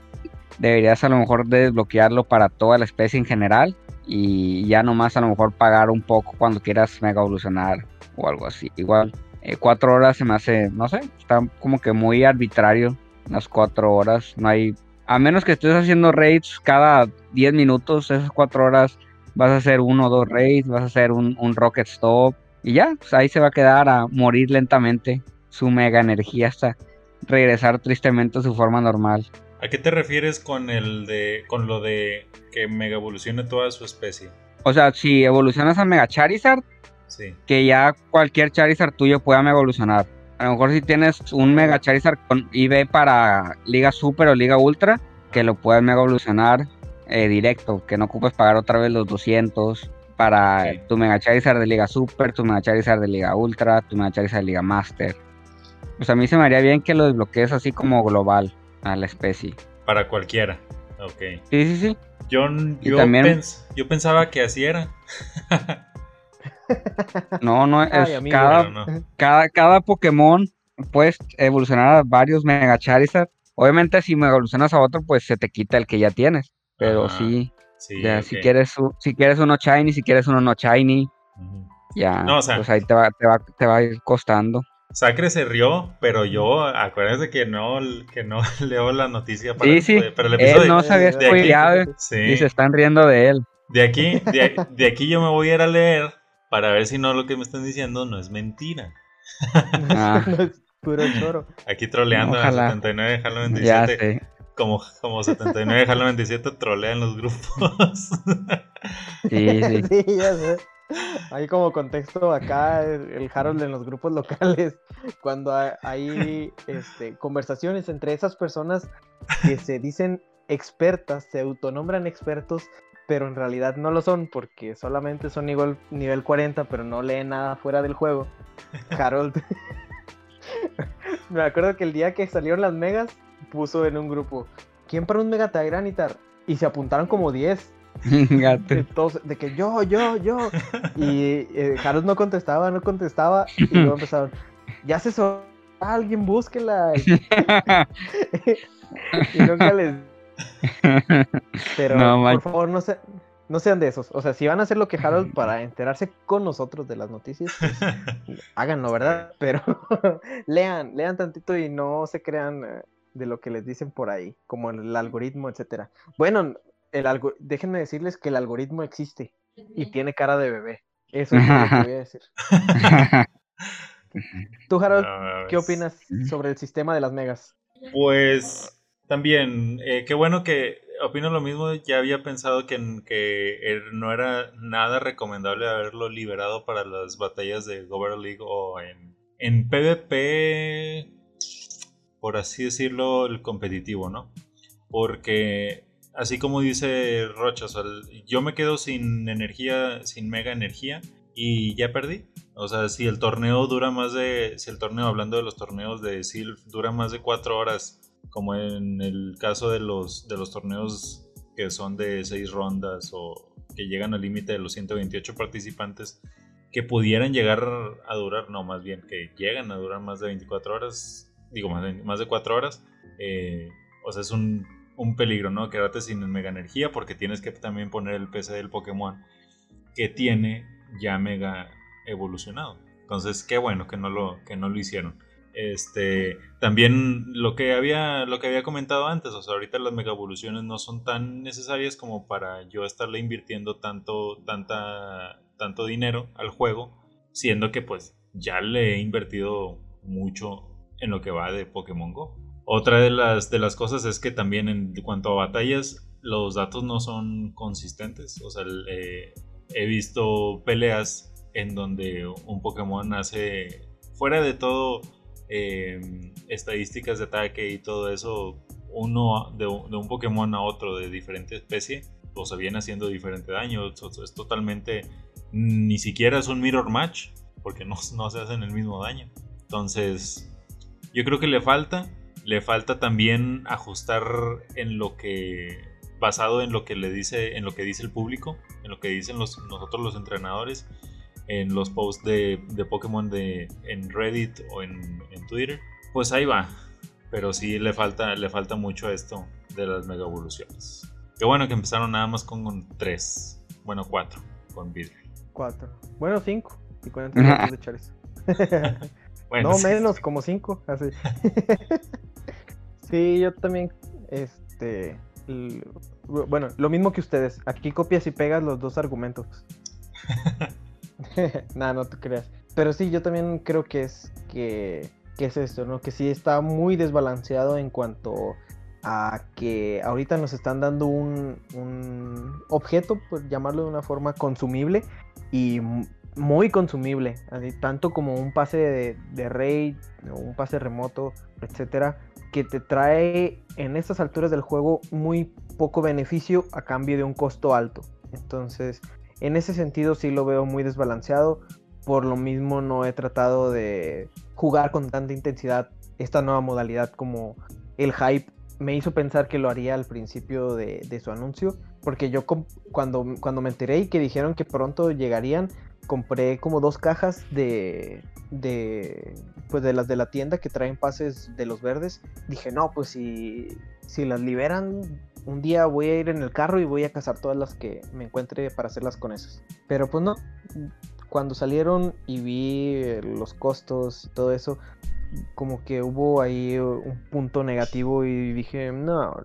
[SPEAKER 3] Deberías a lo mejor desbloquearlo para toda la especie en general y ya nomás a lo mejor pagar un poco cuando quieras mega evolucionar o algo así. Igual, eh, cuatro horas se me hace, no sé, está como que muy arbitrario las cuatro horas. No hay, a menos que estés haciendo raids cada 10 minutos, esas cuatro horas vas a hacer uno o dos raids, vas a hacer un, rocket stop y ya, pues ahí se va a quedar a morir lentamente su mega energía hasta regresar tristemente a su forma normal.
[SPEAKER 2] ¿A qué te refieres con el de con lo de que mega evolucione toda su especie?
[SPEAKER 3] O sea, si evolucionas a Mega Charizard, sí. que ya cualquier Charizard tuyo pueda mega evolucionar. A lo mejor si tienes un Mega Charizard con IV para Liga Super o Liga Ultra, que lo puedas mega evolucionar eh, directo, que no ocupes pagar otra vez los 200 para tu Mega Charizard de Liga Super, tu Mega Charizard de Liga Ultra, tu Mega Charizard de Liga Master. Pues a mí se me haría bien que lo desbloquees así como global a la especie.
[SPEAKER 2] Para cualquiera. Ok.
[SPEAKER 3] Sí, sí, sí.
[SPEAKER 2] Yo, yo, pensaba que así era. [LAUGHS]
[SPEAKER 3] no, no, es cada, cada, cada, Pokémon puedes evolucionar a varios Mega Charizard. Obviamente si me evolucionas a otro, pues se te quita el que ya tienes. Pero sí, ya, si, quieres, si quieres uno Shiny, si quieres uno no Shiny, ya, pues ahí te va, te, va, te va a ir costando.
[SPEAKER 2] Sacre se rió, pero yo, acuérdense que no, que no [LAUGHS] leo la noticia
[SPEAKER 3] para sí, sí. Pero el episodio, él no se había spoileado y se están riendo de él.
[SPEAKER 2] De aquí, de, aquí yo me voy a ir a leer para ver si no lo que me están diciendo no es mentira.
[SPEAKER 1] Ah. [LAUGHS] puro choro.
[SPEAKER 2] Aquí troleando a 79 Halo 27. Como, como 79 Halo 27 trolean los grupos.
[SPEAKER 3] sí, sí. [LAUGHS]
[SPEAKER 1] sí, ya sé. Hay como contexto acá el Harold en los grupos [LAUGHS] locales, cuando hay este, conversaciones entre esas personas que se dicen expertas, se autonombran expertos, pero en realidad no lo son porque solamente son igual nivel 40, pero no leen nada fuera del juego. Harold. [LAUGHS] Me acuerdo que el día que salieron las megas, puso en un grupo, ¿quién para un mega Tyranitar? Y se apuntaron como 10 [LAUGHS] de que yo, yo, yo. Y eh, Harold no contestaba, no contestaba. Y [LAUGHS] luego empezaron, ya se so alguien búsquela. [LAUGHS] y nunca les. Pero por favor, no, no sean de esos. O sea, si van a hacer lo que Harold para enterarse con nosotros de las noticias, pues, háganlo, ¿verdad? Pero lean, lean tantito y no se crean eh, de lo que les dicen por ahí, como el algoritmo, etcétera. Bueno, el algo... déjenme decirles que el algoritmo existe y tiene cara de bebé. Eso es lo que voy a decir. [LAUGHS] Tú, Harold, ¿qué opinas sobre el sistema de las megas?
[SPEAKER 2] Pues también, eh, qué bueno que opino lo mismo. Ya había pensado que, que no era nada recomendable haberlo liberado para las batallas de Governor League o en, en PvP, por así decirlo, el competitivo, ¿no? Porque así como dice Rocha, yo me quedo sin energía, sin mega energía y ya perdí. O sea, si el torneo dura más de, si el torneo, hablando de los torneos de Silph, dura más de cuatro horas, como en el caso de los, de los torneos que son de seis rondas o que llegan al límite de los 128 participantes, que pudieran llegar a durar, no, más bien que llegan a durar más de 24 horas, digo, más de, más de 4 horas, eh, o sea, es un, un peligro, ¿no? Quedarte sin mega energía porque tienes que también poner el PC del Pokémon que tiene ya mega evolucionado. Entonces, qué bueno que no lo, que no lo hicieron. Este, también lo que había lo que había comentado antes, o sea, ahorita las mega evoluciones no son tan necesarias como para yo estarle invirtiendo tanto tanta tanto dinero al juego, siendo que pues ya le he invertido mucho en lo que va de Pokémon Go. Otra de las, de las cosas es que también en cuanto a batallas, los datos no son consistentes. O sea, eh, he visto peleas en donde un Pokémon hace, fuera de todo, em, estadísticas de ataque y todo eso, uno de, un Pokémon a otro de diferente especie, o se viene haciendo diferente daño. Es totalmente, ni siquiera es un mirror match, porque no, no se hacen el mismo daño. Entonces, yo creo que le falta, le falta también ajustar en lo que basado en lo que le dice en lo que dice el público en lo que dicen los, nosotros los entrenadores en los posts de, de Pokémon de, en Reddit o en, Twitter, pues ahí va. Pero sí le falta, le falta mucho esto de las mega evoluciones. Qué bueno que empezaron nada más con, tres, bueno, cuatro con Videl.
[SPEAKER 1] Cuatro. Bueno, cinco. Y con de [LAUGHS] Charis. [LAUGHS] no menos, como cinco. Así. [LAUGHS] sí, yo también. Este. Bueno, lo mismo que ustedes. Aquí copias y pegas los dos argumentos. [LAUGHS] Nada, no te creas. Pero sí, yo también creo que es que, es esto, ¿no? Que sí está muy desbalanceado en cuanto a que ahorita nos están dando un, un objeto, pues llamarlo de una forma consumible y muy consumible, tanto como un pase de, de raid, un pase remoto, etcétera, que te trae en estas alturas del juego muy poco beneficio a cambio de un costo alto. Entonces, en ese sentido sí lo veo muy desbalanceado. Por lo mismo no he tratado de jugar con tanta intensidad esta nueva modalidad como el hype me hizo pensar que lo haría al principio de, su anuncio. Porque yo cuando, cuando me enteré y que dijeron que pronto llegarían, compré como dos cajas de, de, pues de las de la tienda que traen pases de los verdes. Dije, no, pues si, si las liberan, un día voy a ir en el carro y voy a cazar todas las que me encuentre para hacerlas con esos. Pero pues no, cuando salieron y vi los costos y todo eso, como que hubo ahí un punto negativo y dije, no,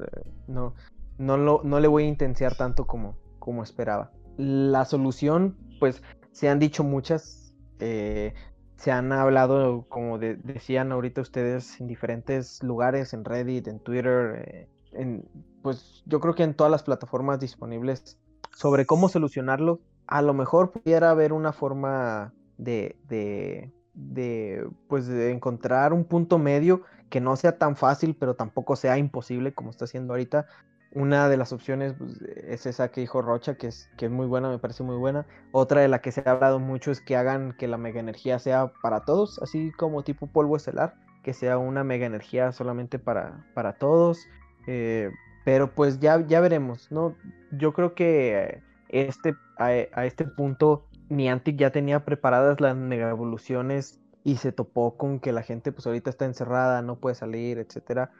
[SPEAKER 1] no, no, lo, no le voy a intensiar tanto como, como esperaba. La solución, pues se han dicho muchas, eh, se han hablado, como decían ahorita ustedes, en diferentes lugares, en Reddit, en Twitter, eh, en, pues yo creo que en todas las plataformas disponibles sobre cómo solucionarlo. A lo mejor pudiera haber una forma de, de, de, pues de encontrar un punto medio que no sea tan fácil, pero tampoco sea imposible como está haciendo ahorita. Una de las opciones pues, es esa que dijo Rocha, que es, que es muy buena, me parece muy buena. Otra de la que se ha hablado mucho es que hagan que la mega energía sea para todos, así como tipo polvo estelar, que sea una mega energía solamente para, para todos. Eh, pero pues ya, ya veremos, ¿no? Yo creo que este, a, este punto Niantic ya tenía preparadas las mega evoluciones y se topó con que la gente pues ahorita está encerrada, no puede salir, etcétera.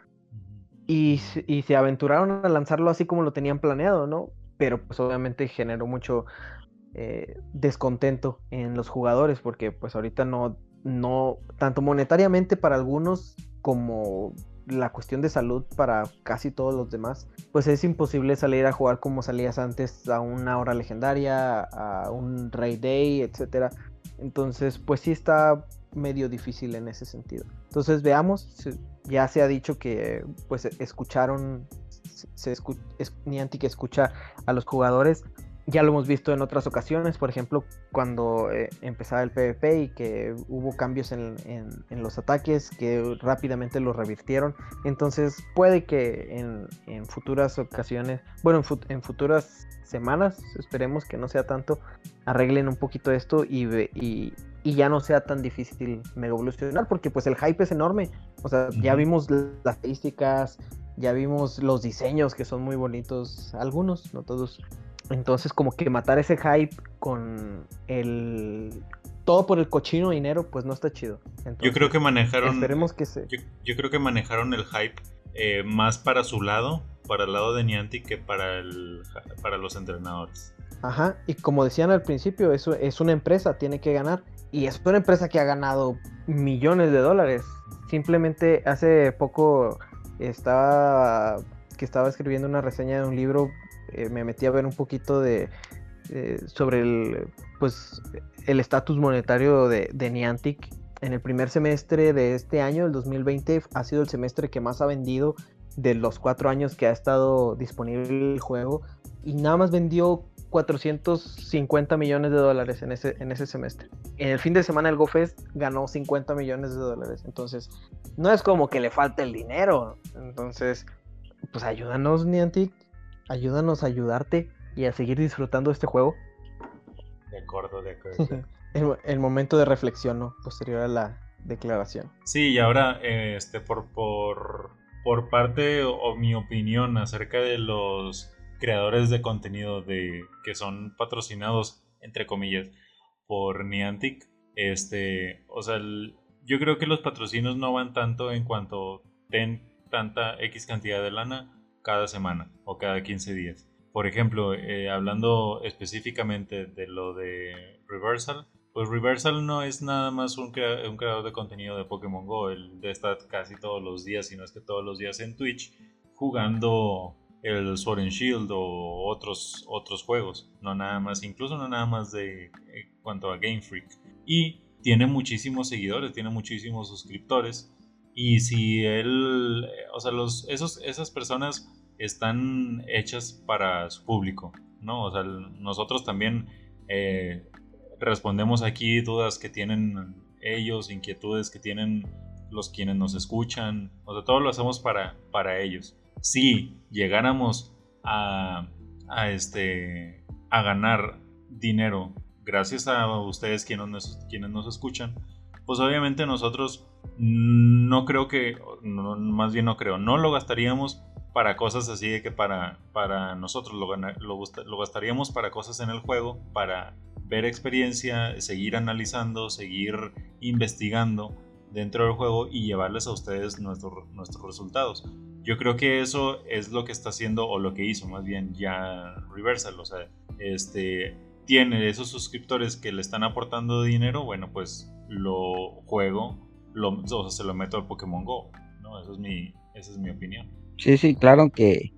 [SPEAKER 1] Y, se aventuraron a lanzarlo así como lo tenían planeado, ¿no? Pero pues obviamente generó mucho eh, descontento en los jugadores porque pues ahorita no, no, tanto monetariamente para algunos como la cuestión de salud para casi todos los demás, pues es imposible salir a jugar como salías antes a una hora legendaria, a un Raid Day, etcétera. Entonces, pues sí está medio difícil en ese sentido. Entonces, veamos, ya se ha dicho que pues escucharon se Niantic escucha a los jugadores. Ya lo hemos visto en otras ocasiones, por ejemplo, cuando eh, empezaba el PvP y que hubo cambios en, los ataques que rápidamente lo revirtieron. Entonces puede que en, futuras ocasiones, bueno, en, futuras semanas, esperemos que no sea tanto, arreglen un poquito esto y, y, y, ya no sea tan difícil mega evolucionar, porque pues el hype es enorme. O sea, ya vimos las estadísticas, ya vimos los diseños que son muy bonitos, algunos, no todos. Entonces, como que matar ese hype con el todo por el cochino dinero, pues no está chido.
[SPEAKER 2] yo creo que manejaron.
[SPEAKER 1] Esperemos que se.
[SPEAKER 2] Yo, creo que manejaron el hype eh, más para su lado, para el lado de Niantic, que para el para los entrenadores.
[SPEAKER 1] Ajá, y como decían al principio, eso es una empresa, tiene que ganar. Y es una empresa que ha ganado millones de dólares. Simplemente hace poco estaba que estaba escribiendo una reseña de un libro eh, me metí a ver un poquito de eh, sobre el pues el estatus monetario de, Niantic. En el primer semestre de este año, el 2020, ha sido el semestre que más ha vendido de los cuatro años que ha estado disponible el juego. Y nada más vendió 450 millones de dólares en ese, en ese semestre. En el fin de semana el GoFest ganó 50 millones de dólares. Entonces, no es como que le falte el dinero. Entonces, pues ayúdanos, Niantic ayúdanos a ayudarte y a seguir disfrutando este juego.
[SPEAKER 2] De acuerdo, de acuerdo. [LAUGHS]
[SPEAKER 1] el, momento de reflexión, ¿no? Posterior a la declaración.
[SPEAKER 2] Sí, y ahora, este, por, por, por parte o, mi opinión acerca de los creadores de contenido de que son patrocinados, entre comillas, por Niantic, este, o sea, yo creo que los patrocinios no van tanto en cuanto ten tanta X cantidad de lana, cada semana o cada 15 días. Por ejemplo, eh, hablando específicamente de lo de Reversal, pues Reversal no es nada más un, creador de contenido de Pokémon Go, él está casi todos los días, si no es que todos los días en Twitch, jugando el Sword and Shield o otros, otros juegos, no nada más, incluso no nada más de eh, cuanto a Game Freak. Y tiene muchísimos seguidores, tiene muchísimos suscriptores. Y si él, o sea, los, esos, esas personas están hechas para su público, ¿no? O sea, nosotros también eh, respondemos aquí dudas que tienen ellos, inquietudes que tienen los quienes nos escuchan, o sea, todo lo hacemos para, para ellos. Si llegáramos a, a, este, a ganar dinero gracias a ustedes quienes nos, quienes nos escuchan, pues obviamente nosotros no creo que, más bien no creo, no lo gastaríamos para cosas así de que para, para nosotros lo, lo, gastaríamos para cosas en el juego, para ver experiencia, seguir analizando, seguir investigando dentro del juego y llevarles a ustedes nuestros nuestros resultados. Yo creo que eso es lo que está haciendo o lo que hizo más bien ya Reversal, o sea, este tiene esos suscriptores que le están aportando dinero, bueno, pues lo juego, lo, o sea, se lo meto al Pokémon Go, ¿no? Eso es mi, esa es mi opinión.
[SPEAKER 3] Sí, sí, claro que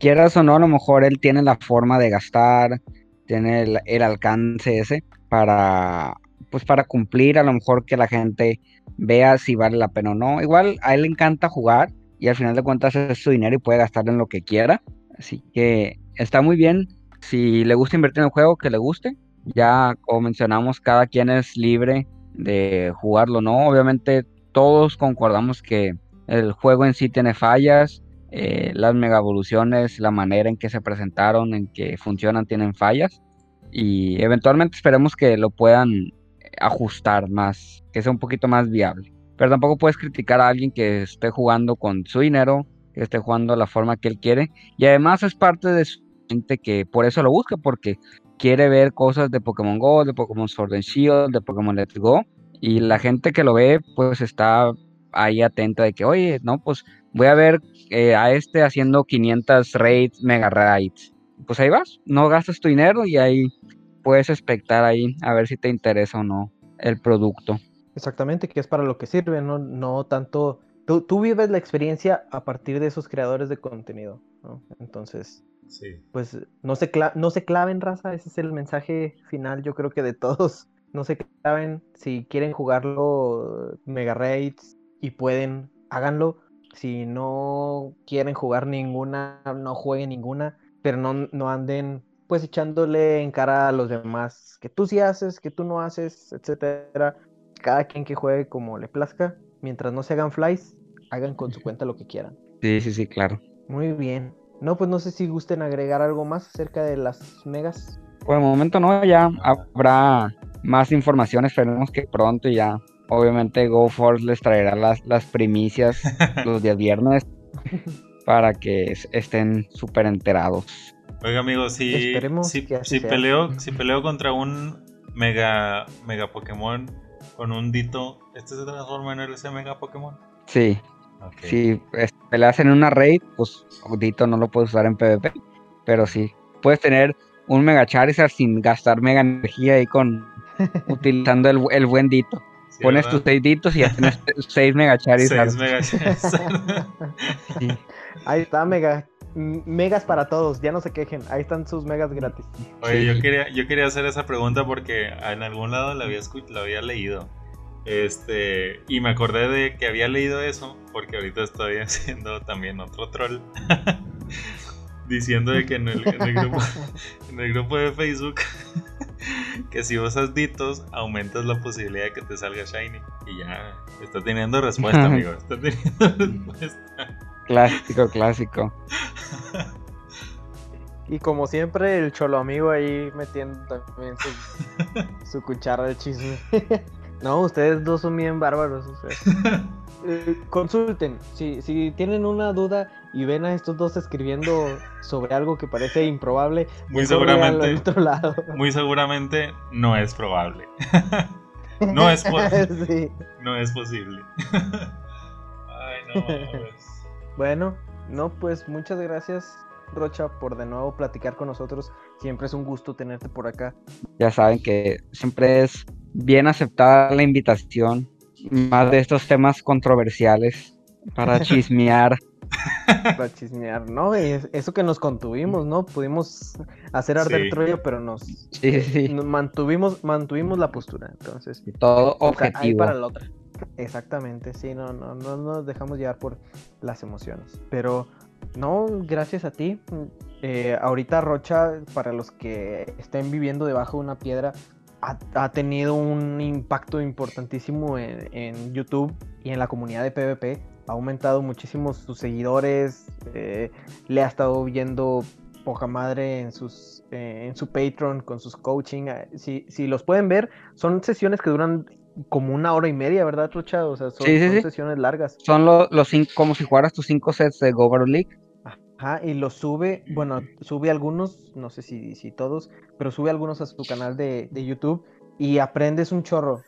[SPEAKER 3] quieras o no, a lo mejor él tiene la forma de gastar, tiene el, alcance ese para, pues para cumplir, a lo mejor que la gente vea si vale la pena o no. Igual a él le encanta jugar y al final de cuentas es su dinero y puede gastar en lo que quiera. Así que está muy bien. Si le gusta invertir en el juego, que le guste. Ya como mencionamos, cada quien es libre de jugarlo, ¿no? Obviamente todos concordamos que el juego en sí tiene fallas, eh, las mega evoluciones, la manera en que se presentaron, en que funcionan, tienen fallas. Y eventualmente esperemos que lo puedan ajustar más, que sea un poquito más viable. Pero tampoco puedes criticar a alguien que esté jugando con su dinero, que esté jugando la forma que él quiere. Y además es parte de su gente que por eso lo busca, porque quiere ver cosas de Pokémon Go, de Pokémon Sword and Shield, de Pokémon Let's Go. Y la gente que lo ve, pues está ahí atenta de que, oye, no, pues voy a ver eh, a este haciendo 500 raids, mega raids. Pues ahí vas, no gastas tu dinero y ahí puedes expectar ahí a ver si te interesa o no el producto.
[SPEAKER 1] Exactamente, que es para lo que sirve, no, no tanto... Tú, tú vives la experiencia a partir de esos creadores de contenido, ¿no? Entonces, sí. pues no se, no se claven, raza, ese es el mensaje final, yo creo que de todos. [LAUGHS] No se claven, si quieren jugarlo mega raids y pueden, háganlo si no quieren jugar ninguna, no jueguen ninguna, pero no, no anden pues echándole en cara a los demás que tú sí haces, que tú no haces, etcétera. Cada quien que juegue como le plazca, mientras no se hagan flies, hagan con su cuenta lo que quieran.
[SPEAKER 3] Sí, sí, sí, claro.
[SPEAKER 1] Muy bien. No, pues no sé si gusten agregar algo más acerca de las megas.
[SPEAKER 3] Por el momento no, ya habrá más información, esperemos que pronto ya. Obviamente GoForce les traerá las, las primicias [LAUGHS] los días viernes [LAUGHS] para que estén súper enterados.
[SPEAKER 2] Oiga amigos, si, si, si peleo, [LAUGHS] si peleo contra un mega, mega Pokémon con un Dito, ¿este se transforma en ese mega Pokémon?
[SPEAKER 3] Sí. Si peleas en una raid, pues Dito no lo puedes usar en PvP, pero sí. Puedes tener un Mega Charizard sin gastar mega energía ahí con [LAUGHS] utilizando el, el buen Dito. Pones tus seis ditos y ya tienes [LAUGHS] seis Mega Charizard. Seis Mega Charizard. [LAUGHS]
[SPEAKER 1] Ahí está, Mega. Megas para todos, ya no se quejen, ahí están sus megas gratis.
[SPEAKER 2] Oye, yo quería, yo quería hacer esa pregunta porque en algún lado la había, la había leído. Este, y me acordé de que había leído eso porque ahorita estoy [LAUGHS] haciendo también otro troll. [LAUGHS] diciendo de que en el, grupo, [LAUGHS] en el grupo de Facebook que si usas ditos aumentas la posibilidad de que te salga shiny y ya está teniendo respuesta amigo está teniendo respuesta
[SPEAKER 3] clásico clásico
[SPEAKER 1] y como siempre el cholo amigo ahí metiendo también su, su cuchara de chisme [LAUGHS] no ustedes dos son bien bárbaros o sea. Eh, consulten, si, si tienen una duda y ven a estos dos escribiendo sobre algo que parece improbable,
[SPEAKER 2] muy seguramente, muy seguramente no es probable. [LAUGHS] no, es [LAUGHS] no es posible. Ay, no,
[SPEAKER 1] bueno, no, pues muchas gracias Rocha por de nuevo platicar con nosotros. Siempre es un gusto tenerte por acá.
[SPEAKER 3] Ya saben que siempre es bien aceptada la invitación, más de estos temas controversiales para [LAUGHS] chismear.
[SPEAKER 1] para chismear, ¿no? eso que nos contuvimos, ¿no? Pudimos hacer arder sí. pero nos, mantuvimos, mantuvimos la postura, entonces.
[SPEAKER 3] todo objetivo.
[SPEAKER 1] para la otra. Exactamente, sí, no, no, no nos dejamos llevar por las emociones. Pero no, gracias a ti. Eh, ahorita Rocha, para los que estén viviendo debajo de una piedra, ha, tenido un impacto importantísimo en, YouTube y en la comunidad de PvP. Ha aumentado muchísimo sus seguidores, eh, le ha estado viendo poca madre en, eh, en su Patreon con sus coaching. Si, si, los pueden ver, son sesiones que duran como una hora y media, ¿verdad, Trucha? O sea, son, sesiones largas.
[SPEAKER 3] Son los cinco, como si jugaras tus cinco sets de Go League.
[SPEAKER 1] Ajá, y los sube, bueno, sube algunos, no sé si, si todos, pero sube algunos a su canal de, de YouTube y aprendes un chorro,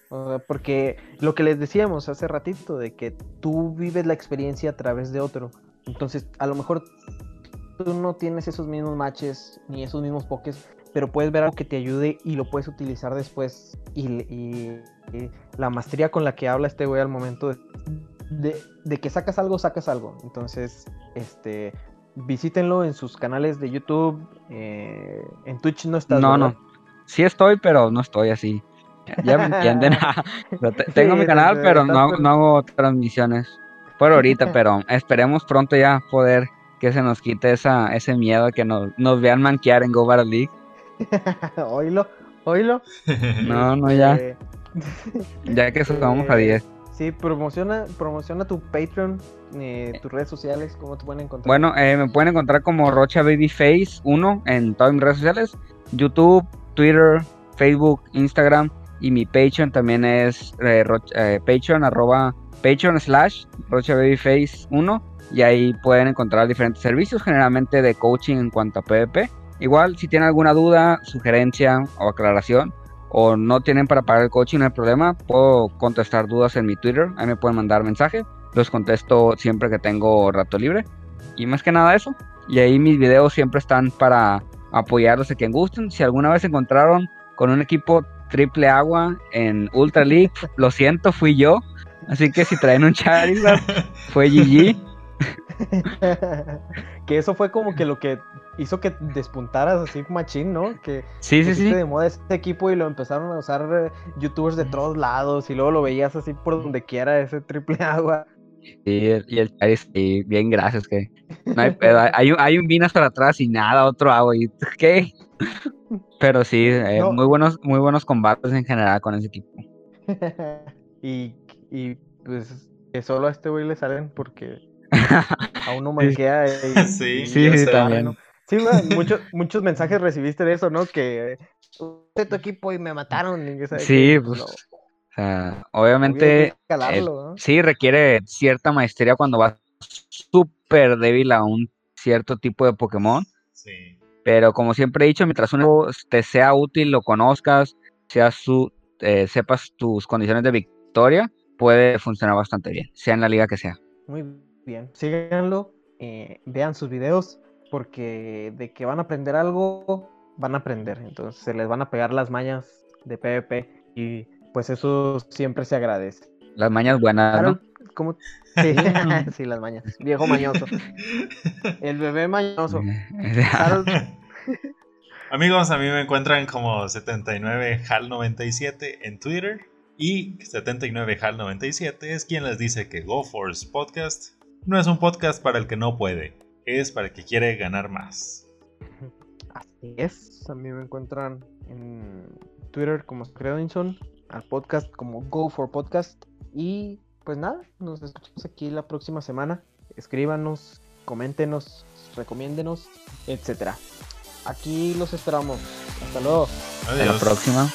[SPEAKER 1] porque lo que les decíamos hace ratito, de que tú vives la experiencia a través de otro, entonces a lo mejor tú no tienes esos mismos matches ni esos mismos pokés, pero puedes ver algo que te ayude y lo puedes utilizar después. Y, y, la maestría con la que habla este güey al momento de, de, que sacas algo, sacas algo. Entonces, este, visítenlo en sus canales de YouTube. Eh, en Twitch no estás.
[SPEAKER 3] No, no. Sí estoy, pero no estoy así. Ya me entienden. [LAUGHS] [LAUGHS] Tengo mi canal, pero no, no, hago transmisiones por ahorita, pero esperemos pronto ya poder que se nos quite esa, ese miedo que nos, nos vean manquear en Go Battle League. [LAUGHS]
[SPEAKER 1] oílo, oílo. [LAUGHS]
[SPEAKER 3] No, no, ya. Eh, [LAUGHS] ya que subamos a 10.
[SPEAKER 1] Sí, promociona, promociona tu Patreon, eh, tus redes sociales, ¿cómo te pueden encontrar?
[SPEAKER 3] Bueno, eh, me pueden encontrar como Rocha Babyface 1 en todas mis redes sociales, YouTube, Twitter, Facebook, Instagram y mi Patreon también es eh, Patreon arroba Patreon slash Rocha Babyface 1 y ahí pueden encontrar diferentes servicios, generalmente de coaching en cuanto a PvP. Igual, si tienen alguna duda, sugerencia o aclaración, o no tienen para pagar el coaching, no hay problema. Puedo contestar dudas en mi Twitter. Ahí me pueden mandar mensaje. Los contesto siempre que tengo rato libre. Y más que nada eso. Y ahí mis videos siempre están para apoyarlos a quien gusten. Si alguna vez se encontraron con un equipo triple agua en Ultra League, [LAUGHS] lo siento, fui yo. Así que si traen un Charizard, fue GG. [LAUGHS]
[SPEAKER 1] que eso fue como que lo que hizo que despuntaras así machín, ¿no? Que
[SPEAKER 3] sí, sí, sí.
[SPEAKER 1] de moda este equipo y lo empezaron a usar eh, youtubers de todos lados y luego lo veías así por donde quiera ese triple agua.
[SPEAKER 3] y el Charis, bien, gracias, que no hay pedo. Hay, hay un Vinas para atrás y nada, otro hago, y [LAUGHS] ¿qué? Pero sí, eh, muy, buenos, muy buenos combates en general con ese equipo. [LAUGHS]
[SPEAKER 1] y, y pues que solo a este güey le salen porque [LAUGHS] a uno manquea. Y,
[SPEAKER 2] sí,
[SPEAKER 3] sí, también.
[SPEAKER 1] Sí, [LAUGHS] muchos, muchos mensajes recibiste de eso, ¿no? Que de tu equipo y me mataron.
[SPEAKER 3] sí, pues. O sea, obviamente, sí requiere cierta maestría cuando vas súper débil a un cierto tipo de Pokémon.
[SPEAKER 2] Sí.
[SPEAKER 3] Pero como siempre he dicho, mientras uno te sea útil, lo conozcas, sea su, eh, sepas tus condiciones de victoria, puede funcionar bastante bien, sea en la liga que sea.
[SPEAKER 1] Muy bien, síganlo, eh, vean sus videos, porque de que van a aprender algo, van a aprender. Entonces se les van a pegar las mañas de PvP y pues eso siempre se agradece.
[SPEAKER 3] Las mañas buenas, ¿no?
[SPEAKER 1] ¿cómo? [LAUGHS] [LAUGHS] Sí, las mañas. Viejo mañoso. El bebé mañoso. [LAUGHS]
[SPEAKER 2] Amigos, a mí me encuentran como 79HAL97 en Twitter. Y 79HAL97 es quien les dice que GoForce Podcast no es un podcast para el que no puede, es para el que quiere ganar más.
[SPEAKER 1] Así es, a mí me encuentran en Twitter como Credinson al podcast como Go for Podcast. Y pues nada, nos escuchamos aquí la próxima semana. Escríbanos, coméntenos, recomiéndenos, etcétera. Aquí los esperamos. Hasta luego.
[SPEAKER 3] Hasta la próxima.